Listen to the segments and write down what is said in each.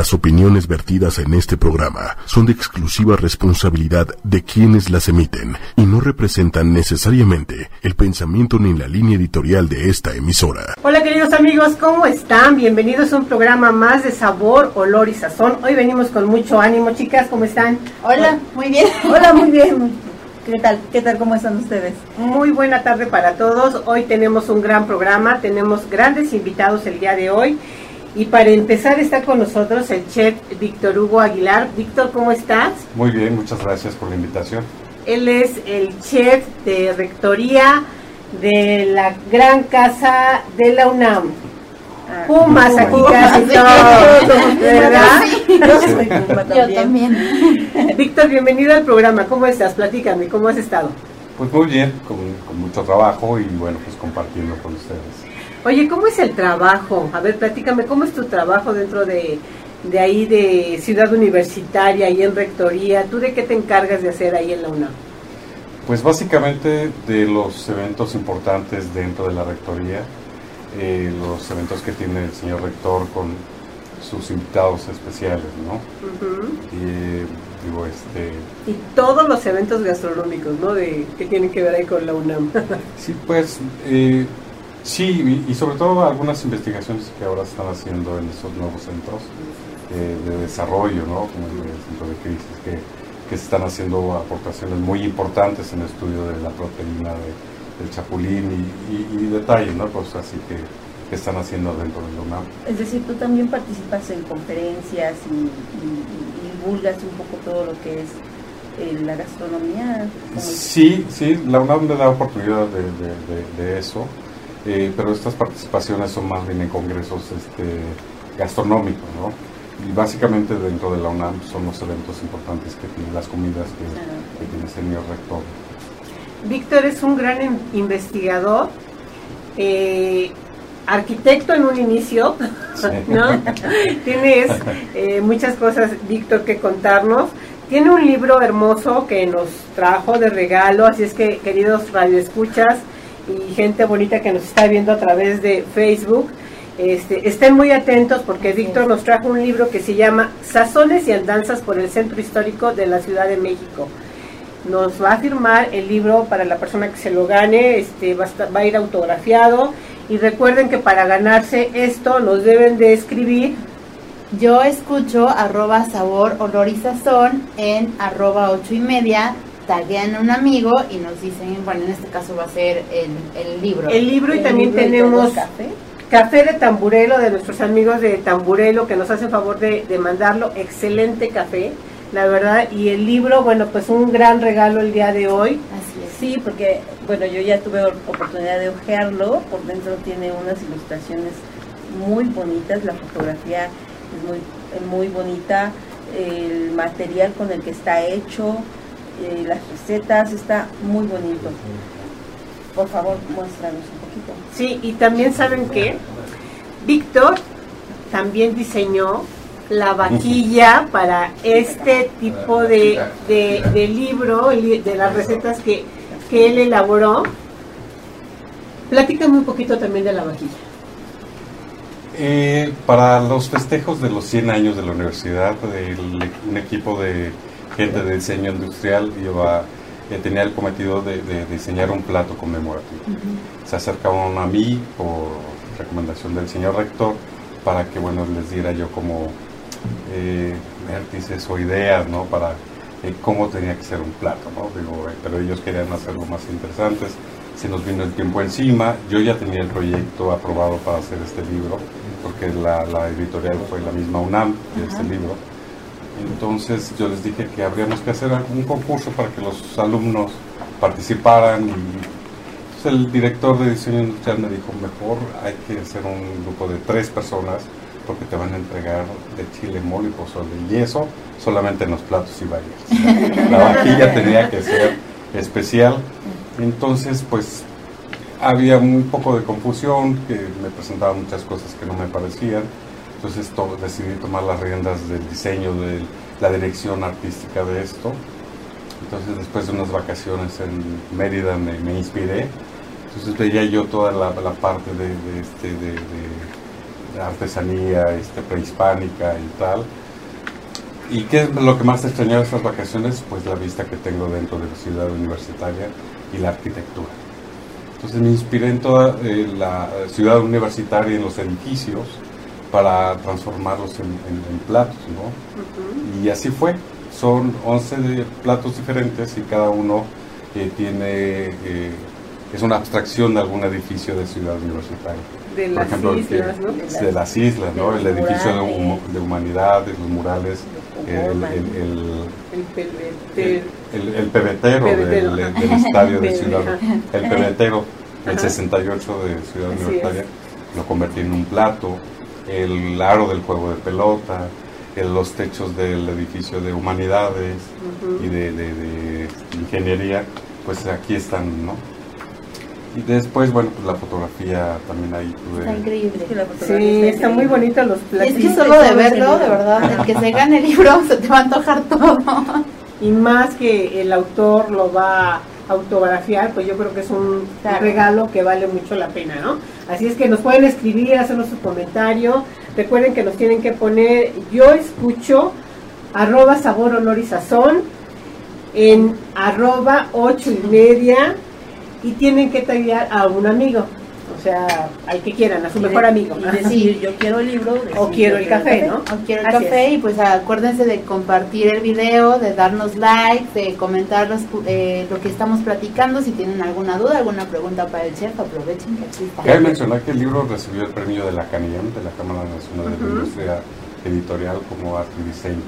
Las opiniones vertidas en este programa son de exclusiva responsabilidad de quienes las emiten y no representan necesariamente el pensamiento ni la línea editorial de esta emisora. Hola queridos amigos, ¿cómo están? Bienvenidos a un programa más de sabor, olor y sazón. Hoy venimos con mucho ánimo, chicas, ¿cómo están? Hola, muy bien. Hola, muy bien. ¿Qué tal? ¿Qué tal? ¿Cómo están ustedes? Muy buena tarde para todos. Hoy tenemos un gran programa, tenemos grandes invitados el día de hoy. Y para empezar está con nosotros el chef Víctor Hugo Aguilar. Víctor, ¿cómo estás? Muy bien, muchas gracias por la invitación. Él es el chef de rectoría de la gran casa de la UNAM. Ah, Pumas aquí casi todos, ¿verdad? Yo soy Puma también. también. Víctor, bienvenido al programa. ¿Cómo estás? Platícame, ¿cómo has estado? Pues muy bien, con, con mucho trabajo y bueno, pues compartiendo con ustedes. Oye, ¿cómo es el trabajo? A ver, platícame, ¿cómo es tu trabajo dentro de, de ahí de Ciudad Universitaria y en Rectoría? ¿Tú de qué te encargas de hacer ahí en la UNAM? Pues básicamente de los eventos importantes dentro de la rectoría, eh, los eventos que tiene el señor rector con sus invitados especiales, ¿no? Y eh, digo, este, Y todos los eventos gastronómicos, ¿no? De, que tienen que ver ahí con la UNAM. sí, pues eh, sí, y, y sobre todo algunas investigaciones que ahora están haciendo en esos nuevos centros eh, de desarrollo, ¿no? Como el del centro de crisis, que, que se están haciendo aportaciones muy importantes en el estudio de la proteína de- del chapulín y, y, y detalles, ¿no? Cosas así que, que están haciendo dentro de la UNAM. Es decir, tú también participas en conferencias y, divulgas un poco todo lo que es eh, la gastronomía. Sí, sí, la UNAM me da oportunidad de, de- de- de eso, eh, pero estas participaciones son más bien en congresos este, gastronómicos, ¿no? Y básicamente dentro de la UNAM son los eventos importantes que tienen las comidas que, que tiene el señor rector. Víctor es un gran in- investigador, eh, arquitecto en un inicio, Sí. ¿no? Tienes eh, muchas cosas, Víctor, que contarnos. Tiene un libro hermoso que nos trajo de regalo, así es que, queridos radioescuchas y gente bonita que nos está viendo a través de Facebook, este, estén muy atentos porque Víctor nos trajo un libro que se llama Sazones y Andanzas por el Centro Histórico de la Ciudad de México. Nos va a firmar el libro para la persona que se lo gane, este va a, estar- va a ir autografiado. Y recuerden que para ganarse esto nos deben de escribir Yo escucho arroba sabor, olor y sazón en arroba ocho y media, taguean a un amigo y nos dicen, bueno, en este caso va a ser el, el libro. el libro y El también libro tenemos café. café de tamburelo de nuestros amigos de Tamburelo que nos hacen favor de, de mandarlo, excelente café, la verdad, y el libro, bueno, pues un gran regalo el día de hoy. Así es. Sí, porque bueno, yo ya tuve oportunidad de ojearlo. Por dentro tiene unas ilustraciones muy bonitas. La fotografía es muy, es muy bonita. El material con el que está hecho, eh, las recetas, está muy bonito. Por favor, muéstranos un poquito. Sí, y también saben que Víctor también diseñó la vaquilla para este tipo de, de, de libro, li- de las recetas que, que él elaboró. Platícame un poquito también de la vajilla. Eh, para los festejos de los 100 años de la universidad, el- un equipo de gente de diseño industrial eh, tenía el cometido de, de diseñar un plato conmemorativo. Se acercaban a mí por recomendación del señor rector para que bueno les diera yo como eh, vértices o ideas ¿no? para eh, cómo tenía que ser un plato. ¿no? Digo, eh, pero ellos querían hacerlo más interesantes. Se nos vino el tiempo encima. Yo ya tenía el proyecto aprobado para hacer este libro, porque la, la editorial fue la misma UNAM de este libro. Entonces yo les dije que habríamos que hacer un concurso para que los alumnos participaran y pues, el director de diseño industrial me dijo, mejor hay que hacer un grupo de tres personas porque te van a entregar de chile, mole y pozole. Y solamente en los platos y bailes. La vajilla tenía que ser especial. Entonces, pues había un poco de confusión, que me presentaban muchas cosas que no me parecían. Entonces to- decidí tomar las riendas del diseño, de la dirección artística de esto. Entonces después de unas vacaciones en Mérida me, me inspiré. Entonces veía yo toda la, la parte de, de este, de, de- artesanía este, prehispánica y tal. ¿Y qué es lo que más extrañaba estas vacaciones? Pues la vista que tengo dentro de la ciudad universitaria y la arquitectura. Entonces me inspiré en toda eh, la ciudad universitaria, en los edificios, para transformarlos en, platos, ¿no? Y así fue. Son 11 platos diferentes y cada uno eh, tiene, eh, es una abstracción de algún edificio de ciudad universitaria. De las islas, ¿no? De las islas, ¿no? El edificio de, humanidades, los murales, el, el, pebetero, del, estadio de Ciudad, el pebetero, el 68 de Ciudad Universitaria, lo convertí en un plato, el aro del juego de pelota, los techos del edificio de humanidades y de, ingeniería, pues aquí están, ¿no? Y después, bueno, pues la fotografía también ahí tuve. Está increíble. sí, está, muy bonita los platillos. Es que solo de verlo, de verdad, el que se gane el libro se te va a antojar todo. Y más que el autor lo va a autografiar, pues yo creo que es un regalo que vale mucho la pena, ¿no? Así es que nos pueden escribir, hacernos su comentario. Recuerden que nos tienen que poner yo escucho arroba sabor honor y sazón en arroba ocho y media y tienen que taggear a un amigo. O sea, al que quieran, a su mejor amigo. Y decir, yo quiero el libro. O quiero el café, ¿no? O quiero el café. Y pues acuérdense de compartir el video, de darnos like, de comentar eh, lo que estamos platicando. Si tienen alguna duda, alguna pregunta para el chef, aprovechen que aquí está. Cabe mencionar que el libro recibió el premio de la CANIEM, de la Cámara Nacional de la Industria Editorial, como arte y diseño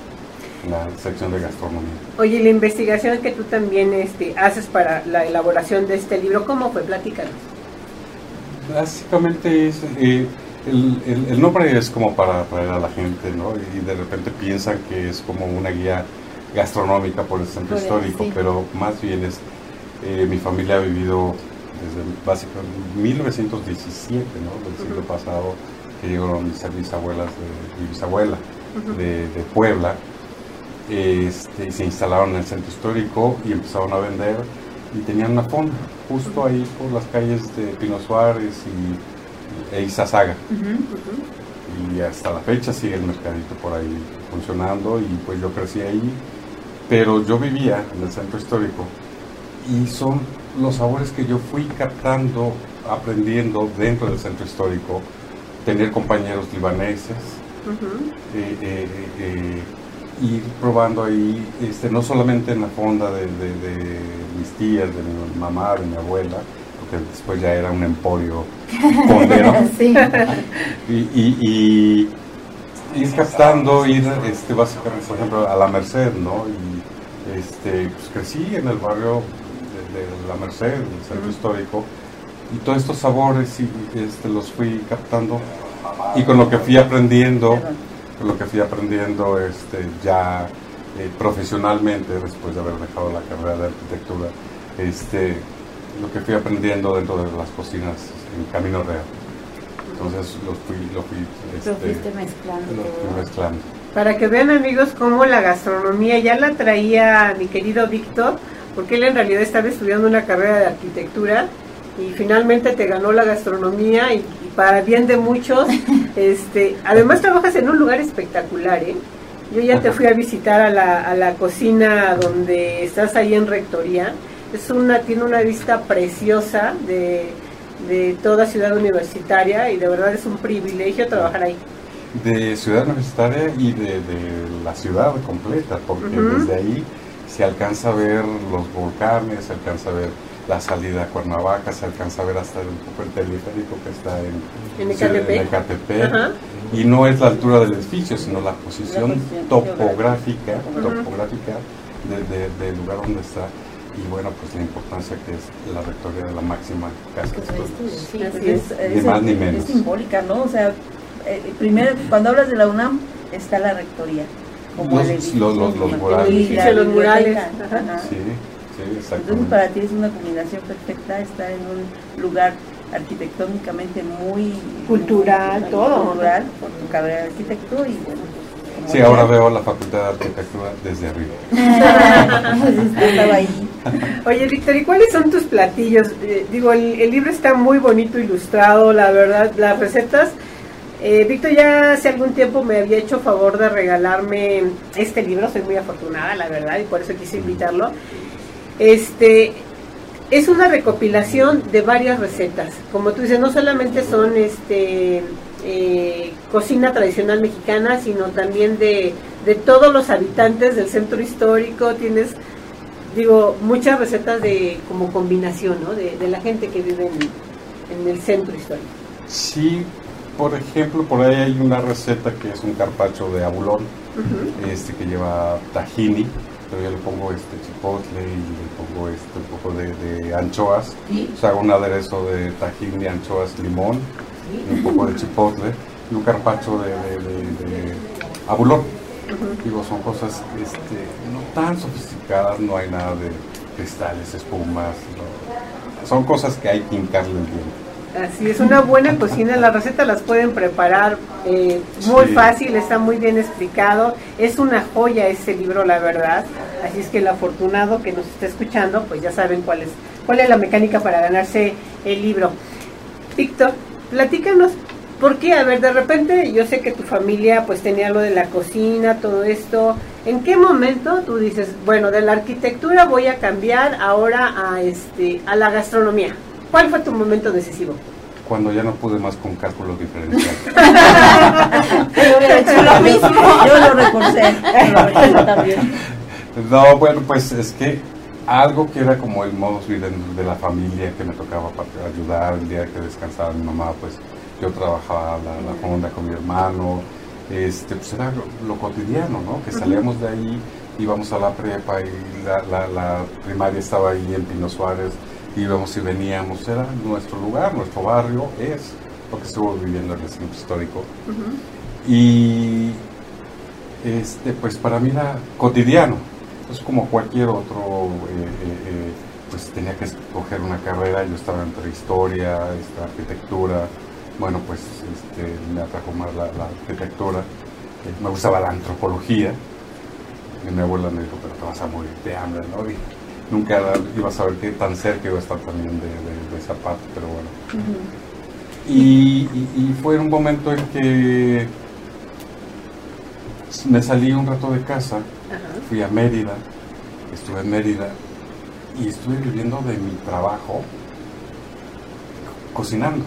en la sección de gastronomía. Oye, la investigación que tú también este, haces para la elaboración de este libro, ¿cómo fue? Platícanos. Básicamente es, eh, el, el, nombre es como para atraer a la gente, ¿no? Y de repente piensan que es como una guía gastronómica por el centro histórico, pero más bien es, eh, mi familia ha vivido desde básicamente 1917, ¿no? Del siglo pasado, que llegaron mis bisabuelas de, mi bisabuela de, de, Puebla, este, y se instalaron en el centro histórico y empezaron a vender y tenían una fonda justo ahí por las calles de Pino Suárez y e Izazaga. Y hasta la fecha sigue el mercadito por ahí funcionando y pues yo crecí ahí, pero yo vivía en el centro histórico y son los sabores que yo fui captando, aprendiendo dentro del centro histórico, tener compañeros libaneses, eh, eh, eh, ir probando ahí, este, no solamente en la fonda de, mis tías, de mi mamá, de mi abuela, porque después ya era un emporio fondero. y, y, ir captando, ir este, básicamente, por ejemplo, a la Merced, ¿no? Y este, pues crecí en el barrio de, la Merced, el centro histórico, y todos estos sabores y, este, los fui captando. Y con lo que fui aprendiendo, lo que fui aprendiendo este, ya eh, profesionalmente, después de haber dejado la carrera de arquitectura, este, lo que fui aprendiendo dentro de las cocinas en Camino Real. Entonces lo fui, lo fui, este, mezclando. Para que vean amigos cómo la gastronomía ya la traía mi querido Víctor, porque él en realidad estaba estudiando una carrera de arquitectura y finalmente te ganó la gastronomía y, para bien de muchos. este Además trabajas en un lugar espectacular, ¿eh? Yo ya te fui a visitar a la, a la cocina donde estás ahí en Rectoría. Es una, tiene una vista preciosa de, de toda ciudad universitaria y de verdad es un privilegio trabajar ahí. De ciudad universitaria y de, la ciudad completa, porque desde ahí se alcanza a ver los volcanes, se alcanza a ver la salida a Cuernavaca, se alcanza a ver hasta el, poco el teleférico que está en, en Y no es la altura del edificio, sino la posición, topográfica, topográfica del lugar donde está. Y bueno, pues la importancia que es la rectoría de la máxima casa de estudios. ni más ni menos. Es simbólica, ¿no? O sea, eh, primero, cuando hablas de la UNAM, está la rectoría. Como los, los, los, los, murales. los murales. Sí. Entonces para ti es una combinación perfecta estar en un lugar arquitectónicamente muy cultural, todo. Cultural, por tu carrera de arquitecto y bueno. Sí, ahora veo la Facultad de Arquitectura desde arriba. Estaba ahí. Oye, Víctor, ¿y cuáles son tus platillos? Eh, digo, el, libro está muy bonito ilustrado, la verdad, las recetas Eh, Víctor ya hace algún tiempo me había hecho favor de regalarme este libro, soy muy afortunada, la verdad, y por eso quise invitarlo. Este es una recopilación de varias recetas. Como tú dices, no solamente son este eh, cocina tradicional mexicana, sino también de, de todos los habitantes del centro histórico. Tienes, digo, muchas recetas de como combinación, ¿no? De, de la gente que vive en, en el centro histórico. Sí, por ejemplo, por ahí hay una receta que es un carpacho de abulón, este que lleva tahini, pero yo le pongo este chipotle y le pongo este un poco de, de anchoas. O sea, hago un aderezo de tahini, anchoas, limón, y un poco de chipotle y un carpacho de, de, de- de abulón. Digo, son cosas este, no tan sofisticadas, no hay nada de cristales, espumas, no. son cosas que hay que hincarle el diente. Así es, una buena cocina, las recetas las pueden preparar eh, muy Sí. fácil, está muy bien explicado, es una joya este libro, la verdad, así es que el afortunado que nos está escuchando, pues ya saben cuál es, cuál es la mecánica para ganarse el libro. Víctor, platícanos, ¿por qué? A ver, de repente yo sé que tu familia pues tenía lo de la cocina, todo esto, ¿en qué momento tú dices, bueno, de la arquitectura voy a cambiar ahora a, este, a la gastronomía? ¿Cuál fue tu momento decisivo? Cuando ya no pude más con cálculos diferenciales. Yo hubiera hecho lo mismo. Yo lo también. No, bueno, pues es que algo que era como el modus vivendi de la familia que me tocaba para ayudar el día que descansaba mi mamá, pues yo trabajaba la, la fonda con mi hermano, este, pues era lo, lo cotidiano, ¿no? Que salíamos de ahí, íbamos a la prepa y la, la- la primaria estaba ahí en Pino Suárez, íbamos y veníamos, era nuestro lugar, nuestro barrio, es lo que estuvo viviendo en el centro histórico. Y este, pues para mí era cotidiano. Es como cualquier otro, eh, eh, eh, pues tenía que escoger una carrera. Yo estaba entre historia, esta, arquitectura. Bueno, pues este, me atrajo más la, la arquitectura. Eh, me gustaba la antropología. Y mi abuela me dijo, pero te vas a morir de hambre, ¿no? Y nunca iba a saber qué tan cerca iba a estar también de, de, de esa parte, pero bueno. Y, y- y fue en un momento en que me salí un rato de casa, fui a Mérida, estuve en Mérida y estuve viviendo de mi trabajo cocinando.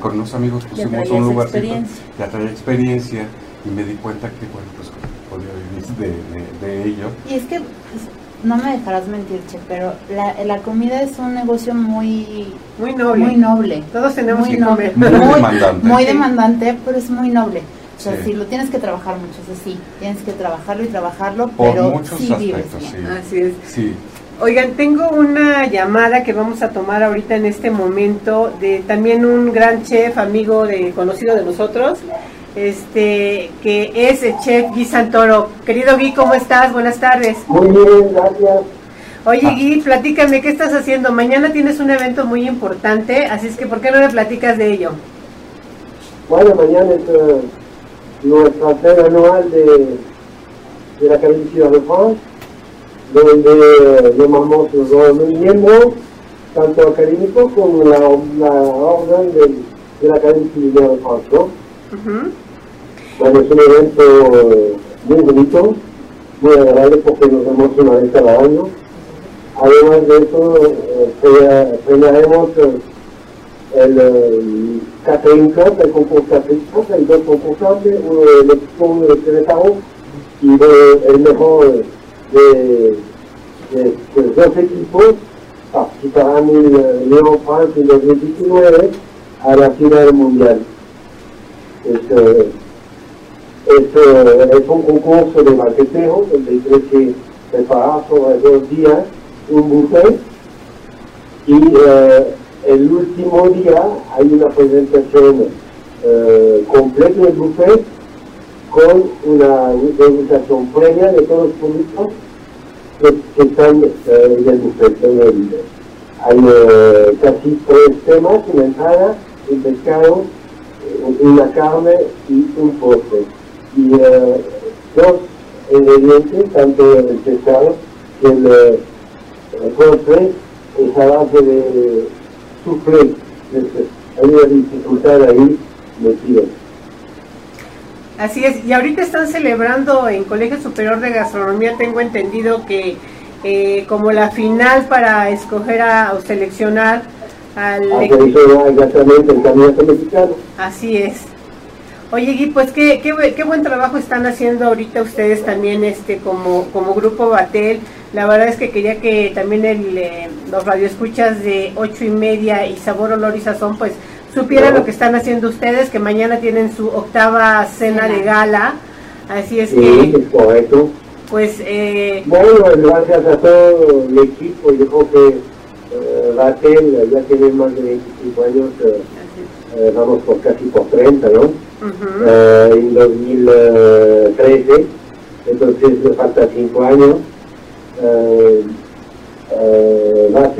Con unos amigos pusimos un lugar, experiencia. ya traía experiencia y me di cuenta que bueno, pues podía vivir de, de- de ello. Y es que, pues, no me dejarás mentir, Che, pero la, la comida es un negocio muy, Muy noble. muy noble. Todos tenemos Muy que noble. comer. Muy demandante. Muy Sí. demandante, pero es muy noble. O sea, Sí. sí, lo tienes que trabajar mucho, eso sí. Tienes que trabajarlo y trabajarlo, Por pero muchos sí vives aspectos, bien. sí. Así es. Sí, Oigan, tengo una llamada que vamos a tomar ahorita en este momento de también un gran chef, amigo de conocido de nosotros, este que es el chef Gui Santoro. Querido Gui, ¿cómo estás? Buenas tardes. Muy bien, gracias. Oye Gui, platícame, ¿qué estás haciendo? Mañana tienes un evento muy importante, así es que ¿por qué no me platicas de ello? Bueno, mañana es nuestra cena anual de, de la Academia Ciudad de France, donde llamamos los miembros, tanto académicos como la, la orden de, de la Academia Ciudad de France. ¿no? Ujú. Bueno, es un evento eh, muy bonito, muy agradable porque nos vemos una vez cada año. Además de eso, eh, pre- premiaremos eh, el eh, Catering Club, el concurso Catering dos concursantes, uno de de Querétaro, y el mejor de, de dos equipos participarán en eh, León France en 2019 a la final mundial. Es, eh, es, un concurso de banqueteo donde hay que preparar sobre dos días un buffet y eh, el último día hay una presentación eh, completa del buffet con una degustación previa de todos los productos que, están eh, en el buffet. En el- hay casi tres temas, una entrada, un pescado, una carne y un postre. Y eh, dos ingredientes, tanto el pescado que el, eh, el postre, es a base de. Es- Hay una dificultad ahí metida. Así es, y ahorita están celebrando en Colegio Superior de Gastronomía, tengo entendido que eh, como la final para escoger a, o seleccionar al... exactamente el candidato mexicano. Así es. Oye, Gui, pues qué, qué, qué, buen trabajo están haciendo ahorita ustedes también este como, como Grupo Batel. La verdad es que quería que también el, eh, los radioescuchas de ocho y media y Sabor, Olor y Sazón, pues supieran lo que están haciendo ustedes, que mañana tienen su octava cena de gala. Así es Sí, que, es correcto. pues, eh, Bueno, gracias a todo el equipo, yo creo que eh, Batel ya tiene más de 25 años, eh, eh, vamos por casi por 30, ¿no? Eh, en 2013, entonces falta 5 años. Eh, eh, va a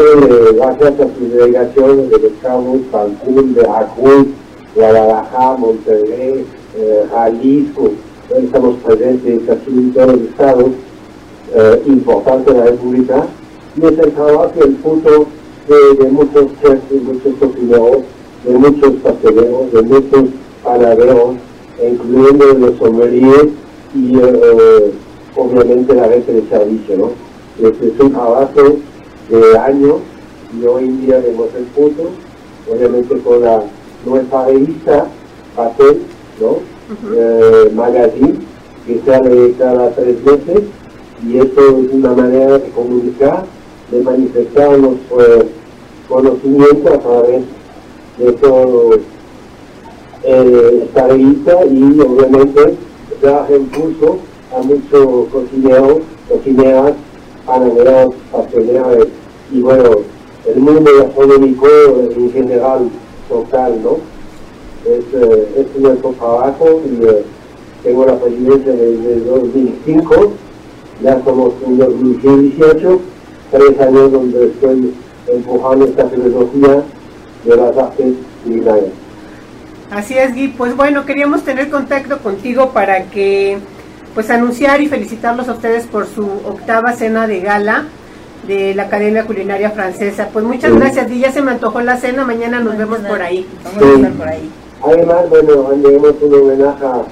ser a sus delegaciones de Los Cabos, Cancún, Veracruz, Guadalajara, Monterrey, eh, Jalisco, estamos presentes casi en todos los estados eh, importantes de la República, y es el trabajo el fruto de, muchos chefs, muchos cocineros, de muchos pasteleros, de muchos panaderos, incluyendo los sommeliers y eh, obviamente la red de servicio, ¿no? Este es un de años y hoy en día vemos el fruto, obviamente con la nuestra revista Papel, ¿no? Eh, magazine, que sale cada tres meses y esto es una manera de comunicar, de manifestar nuestro conocimiento a través de todo eh, y obviamente da impulso a muchos cocineros, cocineras, panaderos, pasteleros y bueno, el mundo gastronómico en general total, ¿no? Es, eh, es nuestro trabajo y eh, tengo la presidencia desde 2005, ya somos en 2018, tres años donde estoy empujando esta filosofía de las artes culinarias. Así es, Gui. Pues bueno, queríamos tener contacto contigo para que, pues anunciar y felicitarlos a ustedes por su octava cena de gala de la Academia Culinaria Francesa. Pues muchas Sí. gracias, Gui. Ya se me antojó la cena, mañana nos vemos por ahí. Vamos a estar por ahí. Además, bueno, haremos un homenaje a,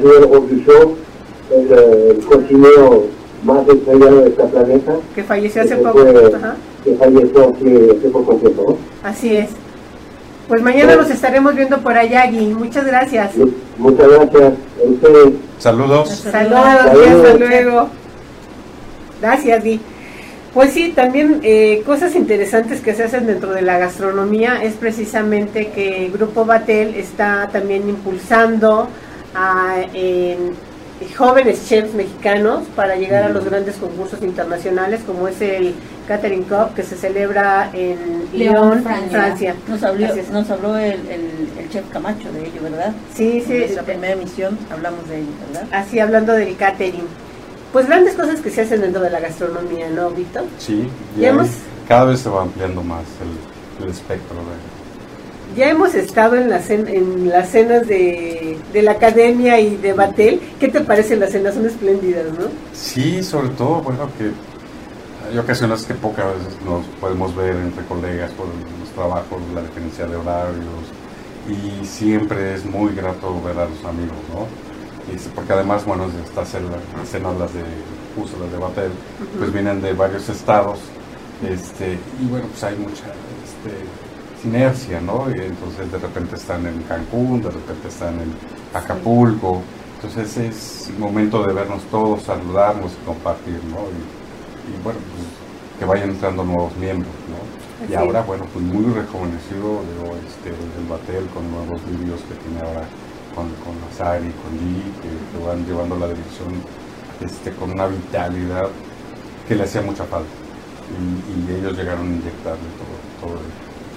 Joël Robuchon, el, eh, el cocinero más estrellado de este planeta, Que falleció hace que poco. fue- que falleció hace, hace poco tiempo. ¿no? Así es. Pues mañana nos estaremos viendo por allá, Gui. Muchas gracias. Mu- Muchas gracias. Saludos. Saludos, hasta luego. Gracias, Gui. Pues sí, también eh, cosas interesantes que se hacen dentro de la gastronomía es precisamente que el Grupo Batel está también impulsando a eh, jóvenes chefs mexicanos para llegar a los grandes concursos internacionales como es el Catering Cup que se celebra en León, León, Francia. Francia. Nos habló, nos el, el, el chef Camacho de ello, ¿verdad? Sí, sí, En nuestra primera emisión hablamos de ello, ¿verdad? así hablando del catering. Pues grandes cosas que se hacen dentro de la gastronomía, ¿no, Víctor? Sí, Ya ya hemos- cada vez se va ampliando más el, el espectro. de- Ya hemos estado en las, en las cenas de, de la academia y de Batel. ¿Qué te parecen las cenas? Son espléndidas, ¿no? Sí, sobre todo, bueno, que hay ocasiones que pocas veces nos podemos ver entre colegas por los trabajos, la diferencia de horarios, y siempre es muy grato ver a los amigos, ¿no? Y porque además, bueno, estas cenas, cenas las de justo las de Batel, pues vienen de varios estados, este, y bueno, pues hay mucha este, sinergia, ¿no? Y entonces de repente están en Cancún, de repente están en Acapulco, entonces es el momento de vernos todos, saludarnos y compartir, ¿no? Y, y bueno, pues, que vayan entrando nuevos miembros, ¿no? Así Y ahora, bueno, pues muy rejuvenecido digo, este, el Batel con nuevos vídeos que tiene ahora con, con Azari, con Lee, que, que van llevando la dirección este, con una vitalidad que le hacía mucha falta. Y, y ellos llegaron a inyectarle todo, todo.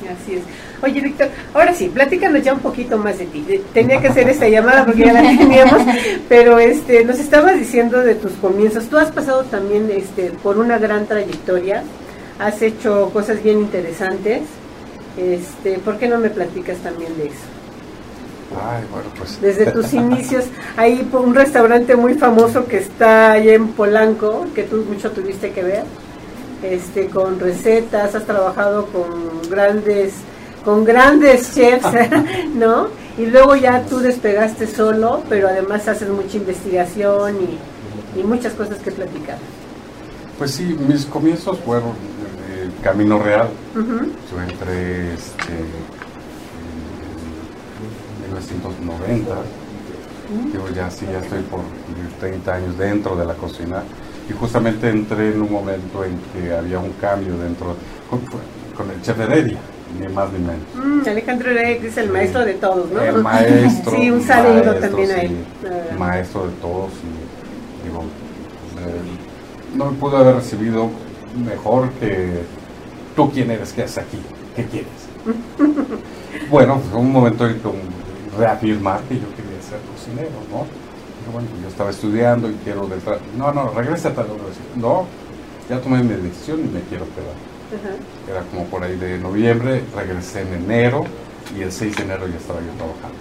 Así es. Oye, Víctor, ahora sí, platícanos ya un poquito más de ti. Eh, Tenía que hacer esta llamada porque ya la teníamos, pero este, nos estabas diciendo de tus comienzos. Tú has pasado también este, por una gran trayectoria, has hecho cosas bien interesantes. Este, ¿Por qué no me platicas también de eso? Ay, bueno, pues. Desde tus inicios, hay un restaurante muy famoso que está allá en Polanco, que tú mucho tuviste que ver, este, con recetas, has trabajado con grandes, con grandes chefs, ¿no? y luego ya tú despegaste solo, pero además haces mucha investigación y, y muchas cosas que platicar. Pues sí, mis comienzos fueron eh, Camino Real. Yo entré este, en 1990. Digo, ya sí, ya estoy por 30 años dentro de la cocina. Y justamente entré en un momento en que había un cambio dentro, con, con el chef Heredia, ni más ni menos. Mm, Alejandro Heredia es el maestro de todos, ¿no? El maestro. sí, un saludo también a él. Maestro de todos. Y, digo, eh, no me pudo haber recibido mejor que tú quién eres, qué haces aquí, qué quieres. bueno, fue un momento en que reafirmar que yo quería ser cocinero, ¿no? Bueno, yo estaba estudiando y quiero detrás. No, no, regresa a tal universidad. No, ya tomé mi decisión y me quiero quedar. Era como por ahí de noviembre, regresé en enero y el 6 de enero ya estaba yo trabajando.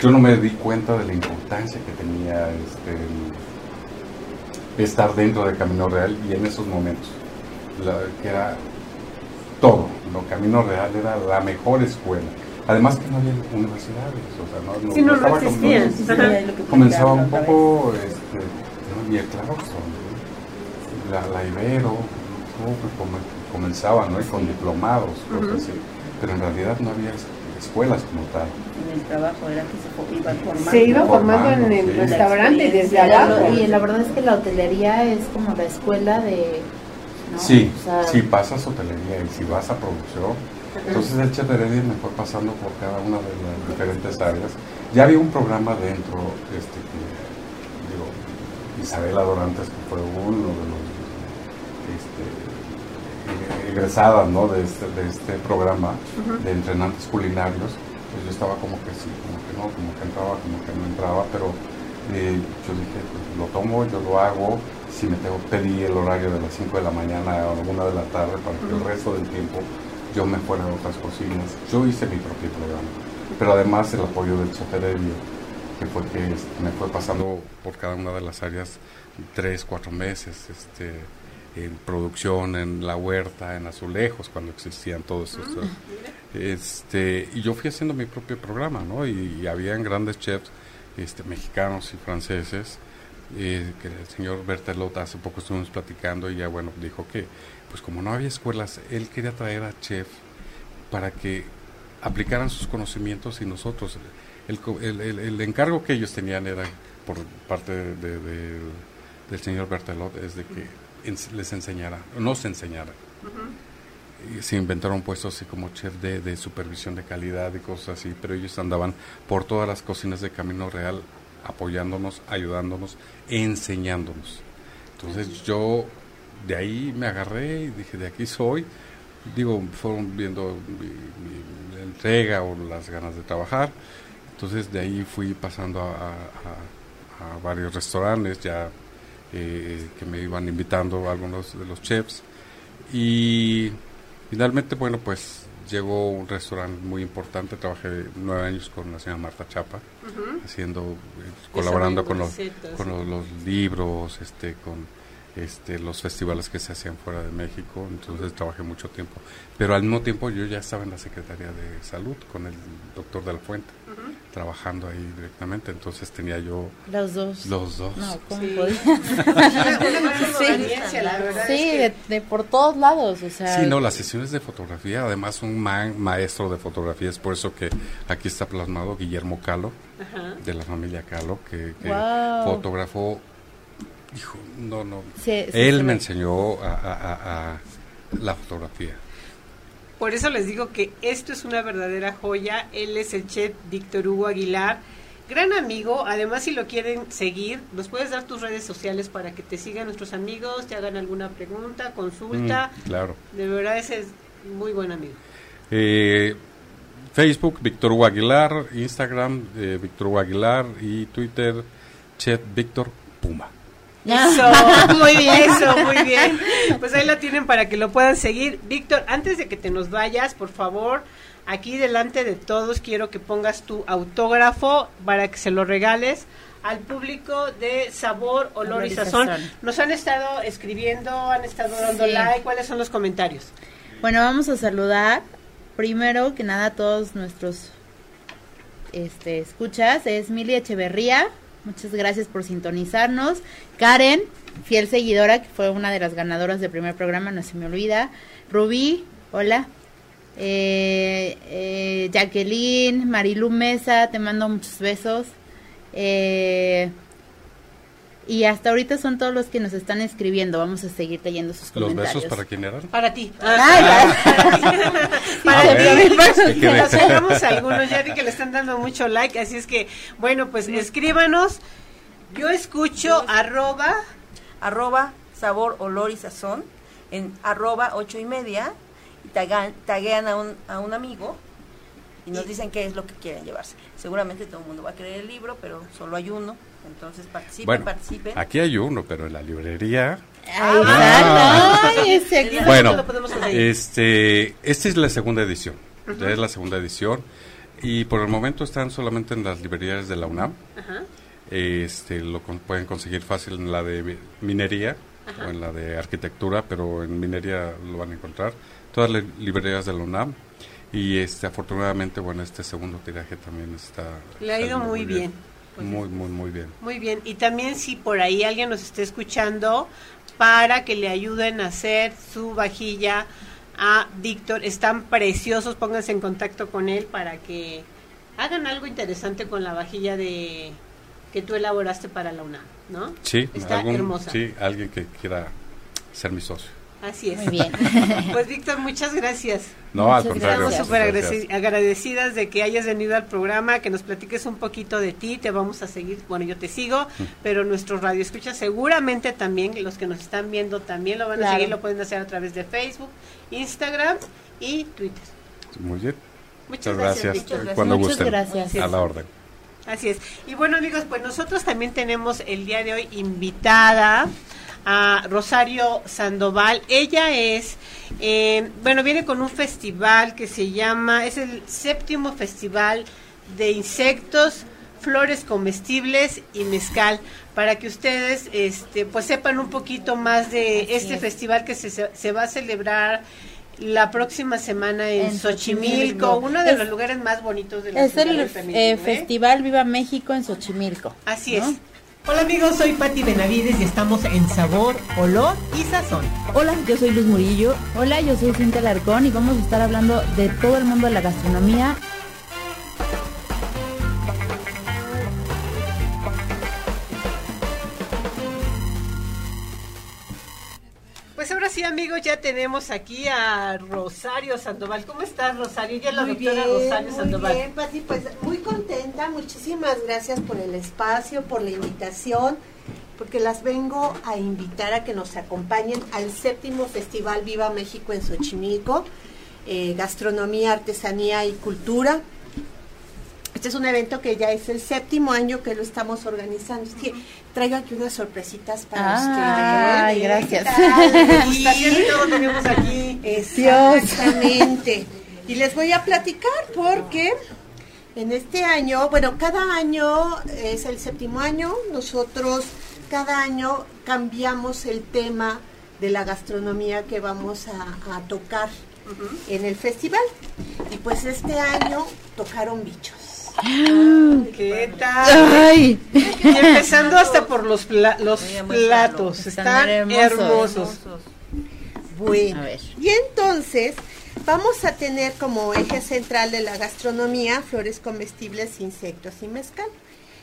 Yo no me di cuenta de la importancia que tenía este, estar dentro de Camino Real y en esos momentos, la- que era todo, lo Camino Real era la mejor escuela. Además que no había universidades, o sea, no, no, Sí, no, no existían. Sí, sí, comenzaba un poco este, ¿no? y el Clarkson, ¿no? la, la Ibero, que come- comenzaba ¿no? y con diplomados, cosas así. pero en realidad no había es- escuelas como tal. En el trabajo era que se iban formando. Se iba formando en el sí. restaurante desde Y la- abajo. Y la verdad es que la hotelería es como la escuela de... ¿no? Sí, O sea, si pasas hotelería y si vas a producción, entonces el chef Heredia me fue pasando por cada una de las diferentes áreas. Ya había un programa dentro, este, que, digo, Isabela Dorantes, que fue uno de los este, egresadas ¿no? de, este, de este programa de entrenantes culinarios, pues yo estaba como que sí, como que no, como que entraba, como que no entraba, pero eh, yo dije, pues lo tomo, yo lo hago, si me tengo pedí el horario de las 5 de la mañana a la 1 de la tarde para que el resto del tiempo yo me fuera a otras cocinas. Yo hice mi propio programa, pero además el apoyo del chef Heredia, que fue que este, me fue pasando por cada una de las áreas tres, cuatro meses, este, en producción, en la huerta, en azulejos, cuando existían todos esos. Este, y yo fui haciendo mi propio programa, ¿no? Y, y habían grandes chefs este, mexicanos y franceses, eh, que el señor Bertelot hace poco estuvimos platicando y ya, bueno, dijo que, pues como no había escuelas, él quería traer a chef para que aplicaran sus conocimientos y nosotros, el, el, el- el encargo que ellos tenían era por parte de- de- de- del señor Bertelot, es de que les enseñara, nos enseñara. Y se inventaron puestos así como chef de, de supervisión de calidad y cosas así, pero ellos andaban por todas las cocinas de Camino Real apoyándonos, ayudándonos, enseñándonos. Entonces yo de ahí me agarré y dije, de aquí soy. Digo, fueron viendo mi, entrega o las ganas de trabajar. Entonces de ahí fui pasando a, a- a varios restaurantes ya eh, que me iban invitando algunos de los chefs. Y finalmente, bueno, pues llegó un restaurante muy importante. Trabajé nueve años con la señora Marta Chapa, haciendo, eh, colaborando con los, con los, los libros, este, con este, los festivales que se hacían fuera de México. Entonces trabajé mucho tiempo. Pero al mismo tiempo yo ya estaba en la Secretaría de Salud con el doctor de la Fuente, trabajando ahí directamente. Entonces tenía yo Los dos. los dos. No, ¿cómo Sí. Sí, la verdad Sí, es que- de, de por todos lados, o sea. Sí, no, las sesiones de fotografía, además un ma- maestro de fotografía, es por eso que aquí está plasmado Guillermo Calo, de la familia Calo, que, que fotógrafo, hijo, no, no, Sí, sí, él sí. me enseñó a, a- a- a la fotografía. Por eso les digo que esto es una verdadera joya. Él es el chef Víctor Hugo Aguilar. Gran amigo, además si lo quieren seguir, nos puedes dar tus redes sociales para que te sigan nuestros amigos, te hagan alguna pregunta, consulta. Mm, claro. De verdad ese es muy buen amigo. Eh, Facebook, Víctor Hugo Aguilar, Instagram, eh, Víctor Hugo Aguilar y Twitter, Chef Víctor Puma. Eso, muy bien, eso, muy bien. Pues ahí lo tienen para que lo puedan seguir. Víctor, antes de que te nos vayas, por favor, aquí delante de todos quiero que pongas tu autógrafo para que se lo regales al público de Sabor, Olor y Sazón. Sazón. Nos han estado escribiendo, han estado dando Sí. like. ¿Cuáles son los comentarios? Bueno, vamos a saludar primero que nada a todos nuestros este, escuchas es Mili Echeverría. Muchas gracias por sintonizarnos. Karen, fiel seguidora, que fue una de las ganadoras del primer programa, no se me olvida. Rubí, hola. Eh, eh, Jacqueline, Marilu Mesa, te mando muchos besos. Eh, y hasta ahorita son todos los que nos están escribiendo. Vamos a seguir leyendo sus ¿Los comentarios. besos para quién eran? Para ti. Ay, Para Ah, ti. que me- Nos hallamos algunos, ya vi que le están dando mucho like, así es que, bueno, pues escríbanos. Yo escucho arroba arroba sabor, olor y sazón, en arroba ocho y media, y tagan- taguean a un, a un amigo y nos dicen qué es lo que quieren llevarse. Seguramente todo el mundo va a querer el libro, pero solo hay uno, entonces participen, Bueno, participen. aquí hay uno, pero en la librería. Ay, Ah. Ay, ese aquí. Bueno, este, esta es la segunda edición. Ya es la segunda edición. Y por el momento están solamente en las librerías de la UNAM. Ajá. Este, lo con- pueden conseguir fácil en la de mi- minería o en la de arquitectura, pero en minería lo van a encontrar. Todas las librerías de la UNAM. Y este, afortunadamente, bueno, este segundo tiraje también está. Le ha ido muy bien. Muy, muy, muy bien. Muy bien, y también si por ahí alguien nos está escuchando para que le ayuden a hacer su vajilla a Víctor, están preciosos, pónganse en contacto con él para que hagan algo interesante con la vajilla de que tú elaboraste para la UNAM, ¿no? Sí, Está algún- hermosa. sí, alguien que quiera ser mi socio. Así es. Muy bien. Pues Víctor, muchas gracias. No, al Muchas contrario. Estamos súper agradecidas de que hayas venido al programa, que nos platiques un poquito de ti, te vamos a seguir, bueno, yo te sigo, pero nuestros radioescuchas seguramente también, los que nos están viendo también lo van a seguir, lo pueden hacer a través de Facebook, Instagram y Twitter. Muy bien. Muchas Muchas gracias. Muchas Cuando Muchas gusten. gracias. A la orden. Así es. Y bueno amigos, pues nosotros también tenemos el día de hoy invitada a Rosario Sandoval. Ella es, eh, bueno, viene con un festival que se llama, es el séptimo festival de insectos, flores comestibles y mezcal, para que ustedes este, pues sepan un poquito más de Así este es. festival que se, se va a celebrar la próxima semana en, En Xochimilco, Xochimilco. uno de Es- los lugares más bonitos de la Es ciudad el eh, ¿eh? Festival Viva México en Xochimilco. Así ¿no? es. Hola amigos, soy Patti Benavides y estamos en Sabor, Olor y Sazón. Hola, yo soy Luz Murillo. Hola, yo soy Cintia Larcón y vamos a estar hablando de todo el mundo de la gastronomía. Ahora sí amigos, ya tenemos aquí a Rosario Sandoval. ¿Cómo estás Rosario? Es la Muy doctora bien, Rosario muy Sandoval. bien, Pati, pues muy contenta, muchísimas gracias por el espacio, por la invitación, porque las vengo a invitar a que nos acompañen al séptimo Festival Viva México en Xochimilco, eh, Gastronomía, Artesanía y Cultura. Este es un evento que ya es el séptimo año que lo estamos organizando. Es que traigo aquí unas sorpresitas para Ay, ustedes. gracias. ¿Qué tal? Degustación y todo tenemos aquí. Exactamente. Y les voy a platicar porque en este año, bueno, cada año es el séptimo año, nosotros cada año cambiamos el tema de la gastronomía que vamos a, a tocar en el festival. Y pues este año tocaron bichos. ¿Qué tal? ¡Ay! Y empezando hasta por los, pla- los platos. Están Están hermosos. hermosos. Bueno, A ver. y entonces vamos a tener como eje central de la gastronomía flores comestibles, insectos y mezcal.